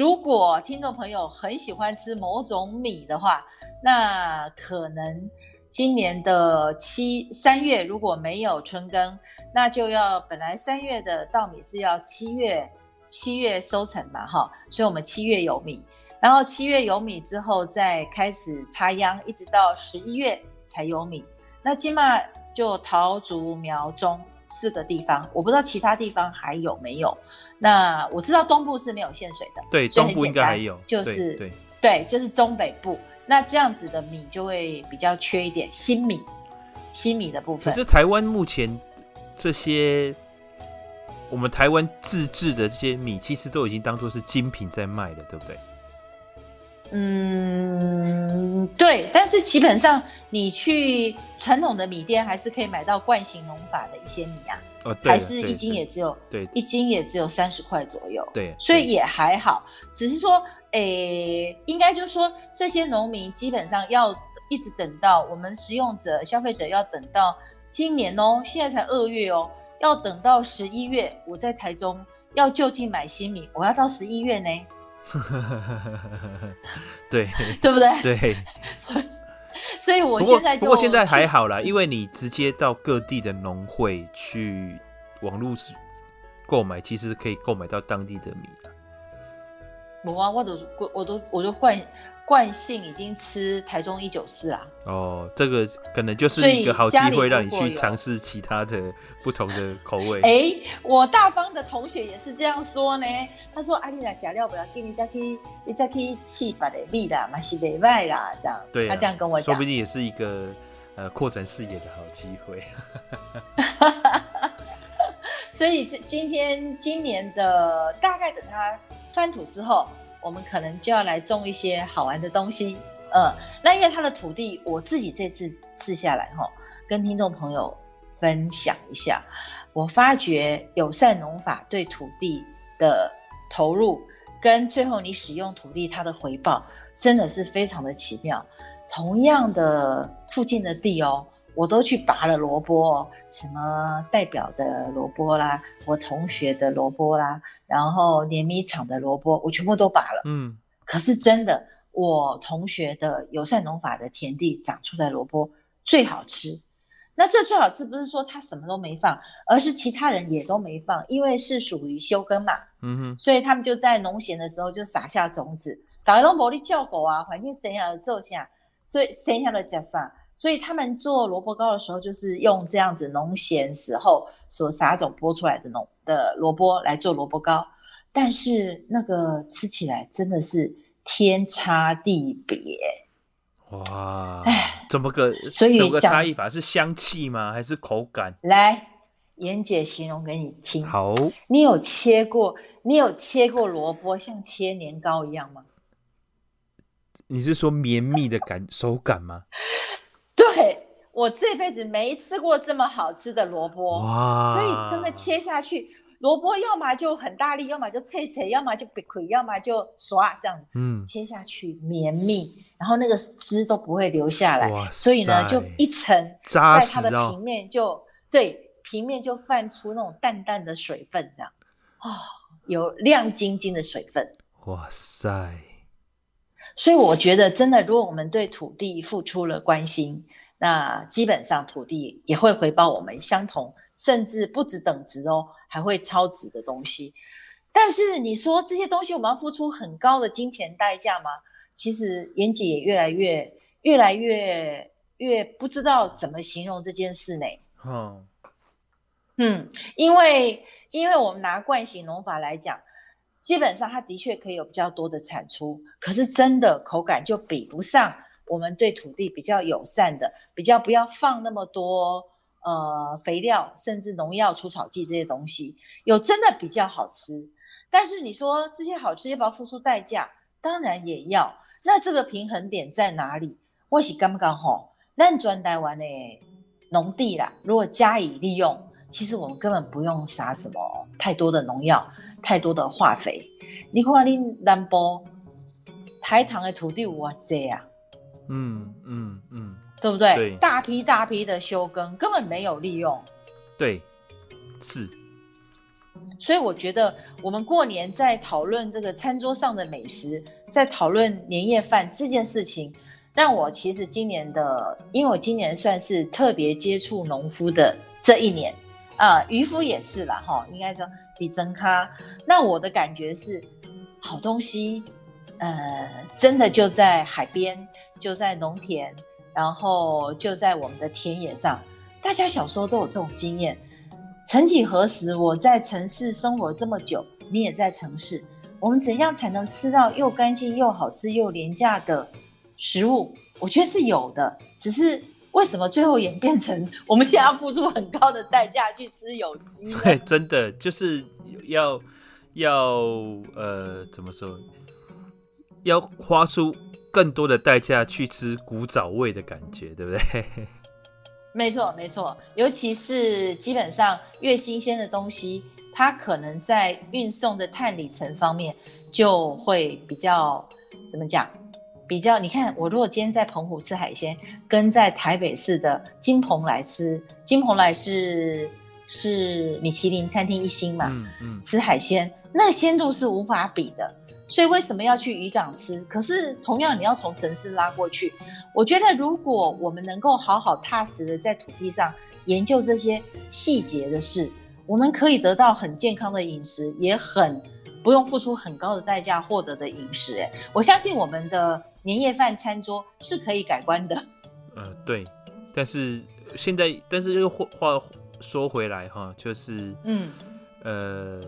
[SPEAKER 2] 如果听众朋友很喜欢吃某种米的话，那可能今年的七三月如果没有春耕，那就要本来三月的稻米是要七月七月收成嘛，哈，所以我们七月有米，然后七月有米之后再开始插秧，一直到十一月才有米。那起码就桃竹苗中四个地方，我不知道其他地方还有没有。那我知道东部是没有限水的，
[SPEAKER 1] 对，东部应该还有，
[SPEAKER 2] 就是对，对，就是中北部。那这样子的米就会比较缺一点新米，新米的部分。
[SPEAKER 1] 可是台湾目前这些我们台湾自制的这些米，其实都已经当做是精品在卖了，对不对？
[SPEAKER 2] 嗯，对，但是基本上你去传统的米店还是可以买到惯行农法的一些米啊，
[SPEAKER 1] 哦，
[SPEAKER 2] 还是一斤也只有
[SPEAKER 1] 对，
[SPEAKER 2] 一斤也只有三十块左右，
[SPEAKER 1] 对，
[SPEAKER 2] 所以也还好，只是说，诶，应该就是说这些农民基本上要一直等到我们食用者、消费者要等到今年哦，现在才二月哦，要等到十一月，我在台中要就近买新米，我要到十一月呢。
[SPEAKER 1] 对
[SPEAKER 2] 对不对？
[SPEAKER 1] 对，
[SPEAKER 2] 所以 所以我现在就
[SPEAKER 1] 不过，现在还好啦，因为你直接到各地的农会去网络购买，其实可以购买到当地的米。
[SPEAKER 2] 我啊，我都我都我都惯惯性已经吃台中一九四啦。
[SPEAKER 1] 哦，这个可能就是一个好机会，让你去尝试其他的不同的口味。
[SPEAKER 2] 哎、欸，我大方的同学也是这样说呢。他说：“阿丽娜假料不要给你再去，你再去吃别的味啦，嘛是例外啦，这样。”
[SPEAKER 1] 对、啊，
[SPEAKER 2] 他这样跟我讲，
[SPEAKER 1] 说不定也是一个呃扩展视野的好机会。
[SPEAKER 2] 所以这今天今年的大概等他翻土之后。我们可能就要来种一些好玩的东西，呃，那因为它的土地，我自己这次试下来哈，跟听众朋友分享一下，我发觉友善农法对土地的投入，跟最后你使用土地它的回报，真的是非常的奇妙。同样的附近的地哦。我都去拔了萝卜，什么代表的萝卜啦，我同学的萝卜啦，然后碾米厂的萝卜，我全部都拔了。嗯，可是真的，我同学的友善农法的田地长出来萝卜最好吃。那这最好吃不是说他什么都没放，而是其他人也都没放，因为是属于休耕嘛。嗯哼，所以他们就在农闲的时候就撒下种子，搞一种魔力叫狗啊，环境生下的奏下，所以生下的加上。所以他们做萝卜糕的时候，就是用这样子农闲时候所撒种播出来的农的萝卜来做萝卜糕，但是那个吃起来真的是天差地别。
[SPEAKER 1] 哇，哎，怎么个所以怎么个差异法？是香气吗？还是口感？
[SPEAKER 2] 来，妍姐形容给你听。
[SPEAKER 1] 好，
[SPEAKER 2] 你有切过？你有切过萝卜像切年糕一样吗？
[SPEAKER 1] 你是说绵密的感手感吗？
[SPEAKER 2] 对，我这辈子没吃过这么好吃的萝卜，哇！所以真的切下去，萝卜要么就很大力，要么就脆脆，要么就要么就刷这样子。嗯，切下去绵密，然后那个汁都不会流下来，所以呢，就一层在它的平面就、哦、对平面就泛出那种淡淡的水分，这样哦，有亮晶晶的水分。
[SPEAKER 1] 哇塞！
[SPEAKER 2] 所以我觉得，真的，如果我们对土地付出了关心，那基本上土地也会回报我们相同，甚至不止等值哦，还会超值的东西。但是你说这些东西我们要付出很高的金钱代价吗？其实妍姐也越来越、越来越、越不知道怎么形容这件事呢。嗯，嗯，因为因为我们拿惯性农法来讲。基本上，它的确可以有比较多的产出，可是真的口感就比不上我们对土地比较友善的，比较不要放那么多呃肥料，甚至农药、除草剂这些东西，有真的比较好吃。但是你说这些好吃要不要付出代价？当然也要。那这个平衡点在哪里？我是刚刚好，那转台湾的农地啦，如果加以利用，其实我们根本不用撒什么太多的农药。太多的化肥，你看你南部台糖的土地有多这样？嗯嗯嗯，对不对？对，大批大批的休耕，根本没有利用。
[SPEAKER 1] 对，是。
[SPEAKER 2] 所以我觉得，我们过年在讨论这个餐桌上的美食，在讨论年夜饭这件事情，让我其实今年的，因为我今年算是特别接触农夫的这一年。啊，渔夫也是啦，哈，应该说比增咖。那我的感觉是，好东西，呃，真的就在海边，就在农田，然后就在我们的田野上。大家小时候都有这种经验。曾几何时，我在城市生活这么久，你也在城市，我们怎样才能吃到又干净又好吃又廉价的食物？我觉得是有的，只是。为什么最后演变成我们现在要付出很高的代价去吃有机？
[SPEAKER 1] 对，真的就是要要呃，怎么说？要花出更多的代价去吃古早味的感觉，对不对？
[SPEAKER 2] 没错，没错。尤其是基本上越新鲜的东西，它可能在运送的碳里程方面就会比较怎么讲？比较，你看我如果今天在澎湖吃海鲜，跟在台北市的金蓬莱吃，金蓬莱是是米其林餐厅一星嘛，嗯嗯，吃海鲜那个鲜度是无法比的，所以为什么要去渔港吃？可是同样你要从城市拉过去，我觉得如果我们能够好好踏实的在土地上研究这些细节的事，我们可以得到很健康的饮食，也很不用付出很高的代价获得的饮食。哎，我相信我们的年夜饭餐桌是可以改观的。
[SPEAKER 1] 呃，对，但是现在，但是又话说回来哈，就是嗯呃，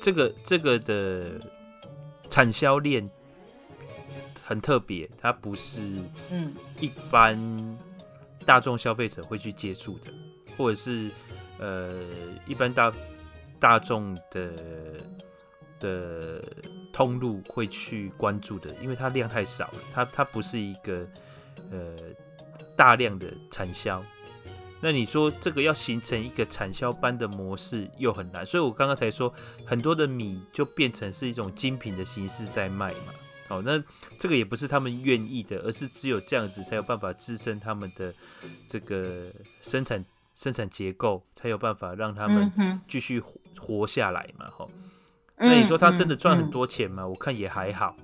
[SPEAKER 1] 这个这个的产销链很特别，它不是嗯一般大众消费者会去接触的，或者是呃一般大大众的的通路会去关注的，因为它量太少了，它它不是一个呃大量的产销。那你说这个要形成一个产销班的模式又很难，所以我刚刚才说很多的米就变成是一种精品的形式在卖嘛。好，那这个也不是他们愿意的，而是只有这样子才有办法支撑他们的这个生产生产结构，才有办法让他们继续活活下来嘛。哈，那你说他真的赚很多钱吗？我看也还好。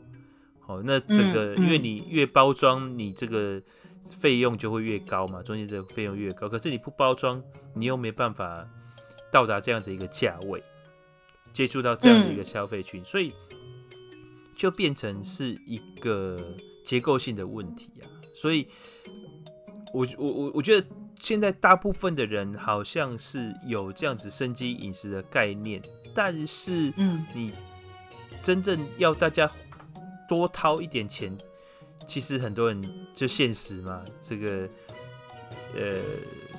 [SPEAKER 1] 好，那整个因为你越包装，你这个。费用就会越高嘛，中间这个费用越高，可是你不包装，你又没办法到达这样的一个价位，接触到这样的一个消费群，嗯，所以就变成是一个结构性的问题啊。所以我我我我觉得现在大部分的人好像是有这样子生机饮食的概念，但是嗯，你真正要大家多掏一点钱。其实很多人就现实嘛，这个呃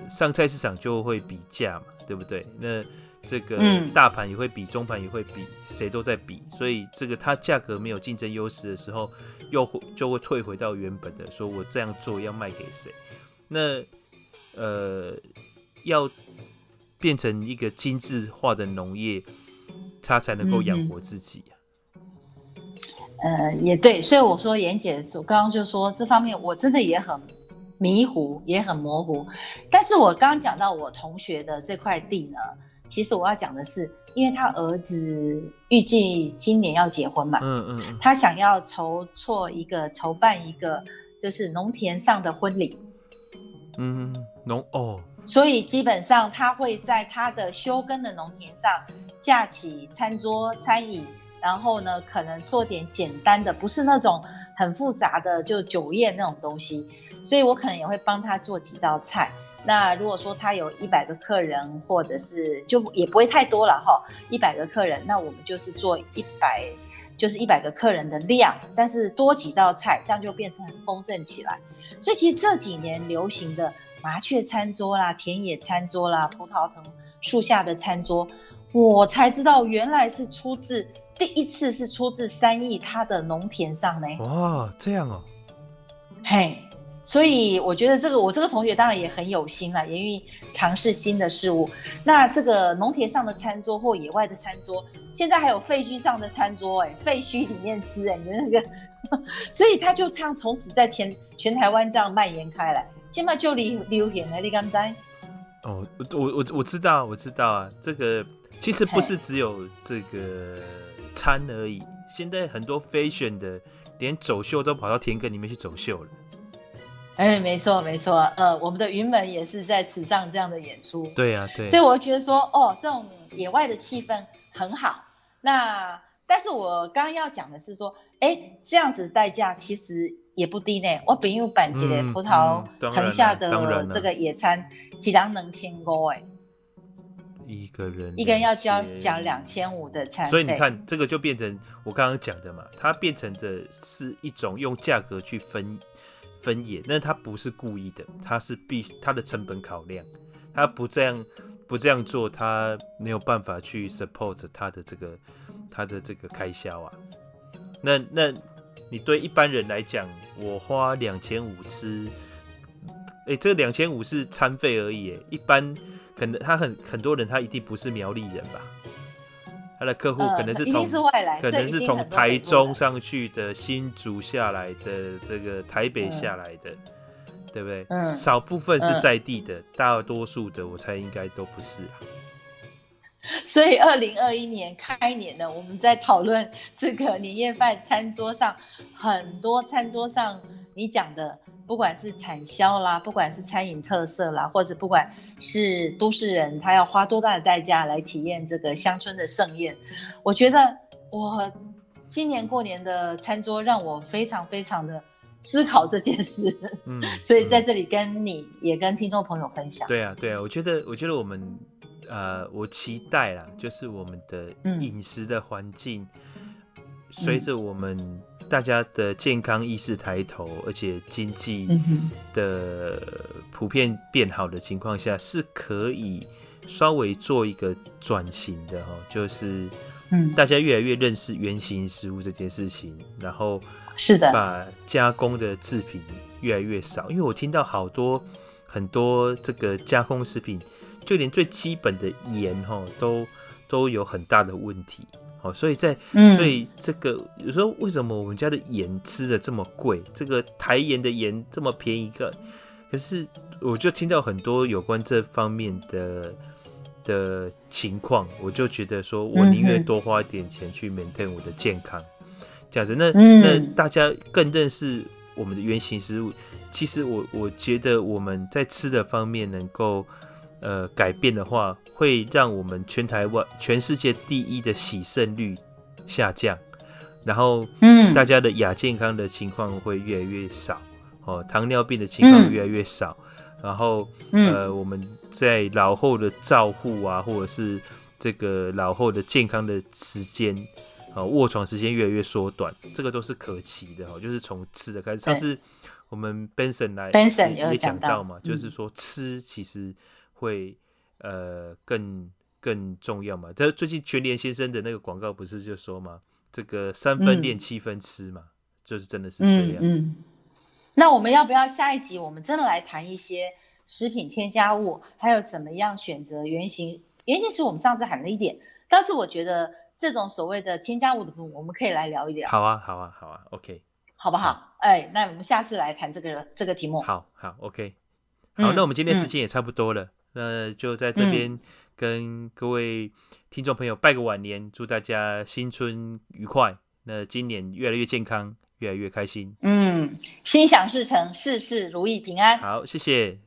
[SPEAKER 1] 上菜市场就会比价嘛，对不对？那这个大盘也会比，中盘也会比，谁都在比，所以这个它价格没有竞争优势的时候，又会就会退回到原本的，说我这样做要卖给谁？那呃要变成一个精致化的农业，它才能够养活自己。
[SPEAKER 2] 呃，也对，所以我说妍姐，我刚刚就说这方面我真的也很迷糊，也很模糊。但是我刚刚讲到我同学的这块地呢，其实我要讲的是，因为他儿子预计今年要结婚嘛，嗯嗯，他想要筹措一个筹办一个就是农田上的婚礼，
[SPEAKER 1] 嗯，农哦，
[SPEAKER 2] 所以基本上他会在他的休耕的农田上架起餐桌餐椅。然后呢，可能做点简单的，不是那种很复杂的，就酒宴那种东西。所以我可能也会帮他做几道菜。那如果说他有一百个客人，或者是就也不会太多了哈，一百个客人，那我们就是做一百，就是一百个客人的量，但是多几道菜，这样就变成很丰盛起来。所以其实这几年流行的麻雀餐桌啦、田野餐桌啦、葡萄藤树下的餐桌，我才知道原来是出自。第一次是出自三义他的农田上呢。
[SPEAKER 1] 哇，这样哦，
[SPEAKER 2] 嘿，所以我觉得这个我这个同学当然也很有心了，也愿意尝试新的事物。那这个农田上的餐桌或野外的餐桌，现在还有废墟上的餐桌，哎，废墟里面吃，哎，那个，所以他就这样从此在全全台湾这样蔓延开来，现在就流流行了，你敢知？
[SPEAKER 1] 哦，我我我知道，我知道啊，这个其实不是只有这个。餐而已。现在很多 fashion 的，连走秀都跑到田埂里面去走秀了。
[SPEAKER 2] 哎、欸，没错没错，呃，我们的云门也是在池上这样的演出。
[SPEAKER 1] 对呀、啊，对。
[SPEAKER 2] 所以我觉得说，哦，这种野外的气氛很好。那但是我刚刚要讲的是说，哎、欸，这样子的代价其实也不低呢。我朋友办这个葡萄藤下的这个野餐，几两能千五哎。
[SPEAKER 1] 一个人
[SPEAKER 2] 一个人要交交两千五的餐费，
[SPEAKER 1] 所以你看这个就变成我刚刚讲的嘛，它变成的是一种用价格去分分野，那它不是故意的，它是必它的成本考量，它不这样不这样做，它没有办法去 support 它的这个它的这个开销啊。那那你对一般人来讲，我花两千五吃，哎、欸，这两千五是餐费而已，一般。可能他很很多人，他一定不是苗栗人吧？他的客户可能是从、呃、可能是从台中上去的，新竹下来的，这个台北下来的，嗯、对不对？嗯，少部分是在地的，嗯、大多数的我猜应该都不是啊。
[SPEAKER 2] 所以，二零二一年开年呢，我们在讨论这个年夜饭餐桌上，很多餐桌上你讲的。不管是产销啦，不管是餐饮特色啦，或者不管是都市人，他要花多大的代价来体验这个乡村的盛宴，我觉得我今年过年的餐桌让我非常非常的思考这件事。嗯，所以在这里跟你也跟听众朋友分享。
[SPEAKER 1] 对啊，对啊，我觉得我觉得我们呃，我期待啦，就是我们的饮食的环境，随着、嗯、我们。大家的健康意识抬头，而且经济的普遍变好的情况下，是可以稍微做一个转型的哈，就是大家越来越认识原型食物这件事情，然后是的，把加工的制品越来越少，因为我听到好多很多这个加工食品，就连最基本的盐哈都都有很大的问题。哦，所以在，所以这个有时候为什么我们家的盐吃的这么贵？这个台盐的盐这么便宜个，可是我就听到很多有关这方面的的情况，我就觉得说我宁愿多花一点钱去 maintain 我的健康，这样子。那那大家更认识我们的原型食物。其实我我觉得我们在吃的方面能够。呃，改变的话，会让我们全台湾、全世界第一的洗肾率下降，然后，嗯，大家的亚健康的情况会越来越少，哦，糖尿病的情况越来越少，嗯、然后，呃，我们在老后的照护啊，或者是这个老后的健康的时间，啊，卧床时间越来越缩短，这个都是可期的哈，就是从吃的开始。上次我们 Benson 来
[SPEAKER 2] Benson
[SPEAKER 1] 也讲到嘛，就是说吃其实。会呃更更重要嘛？这最近全联先生的那个广告不是就说嘛，这个三分练七分吃嘛，嗯、就是真的是这样嗯。嗯，
[SPEAKER 2] 那我们要不要下一集我们真的来谈一些食品添加物，还有怎么样选择原型？原型是我们上次喊了一点，但是我觉得这种所谓的添加物的部分，我们可以来聊一聊。
[SPEAKER 1] 好啊，好啊，好啊，OK，
[SPEAKER 2] 好不好？哎好，那我们下次来谈这个这个题目。
[SPEAKER 1] 好好，OK，好，嗯、那我们今天时间也差不多了。嗯那就在这边跟各位听众朋友拜个晚年，祝大家新春愉快。那今年越来越健康，越来越开心。
[SPEAKER 2] 嗯，心想事成，事事如意，平安。
[SPEAKER 1] 好，谢谢。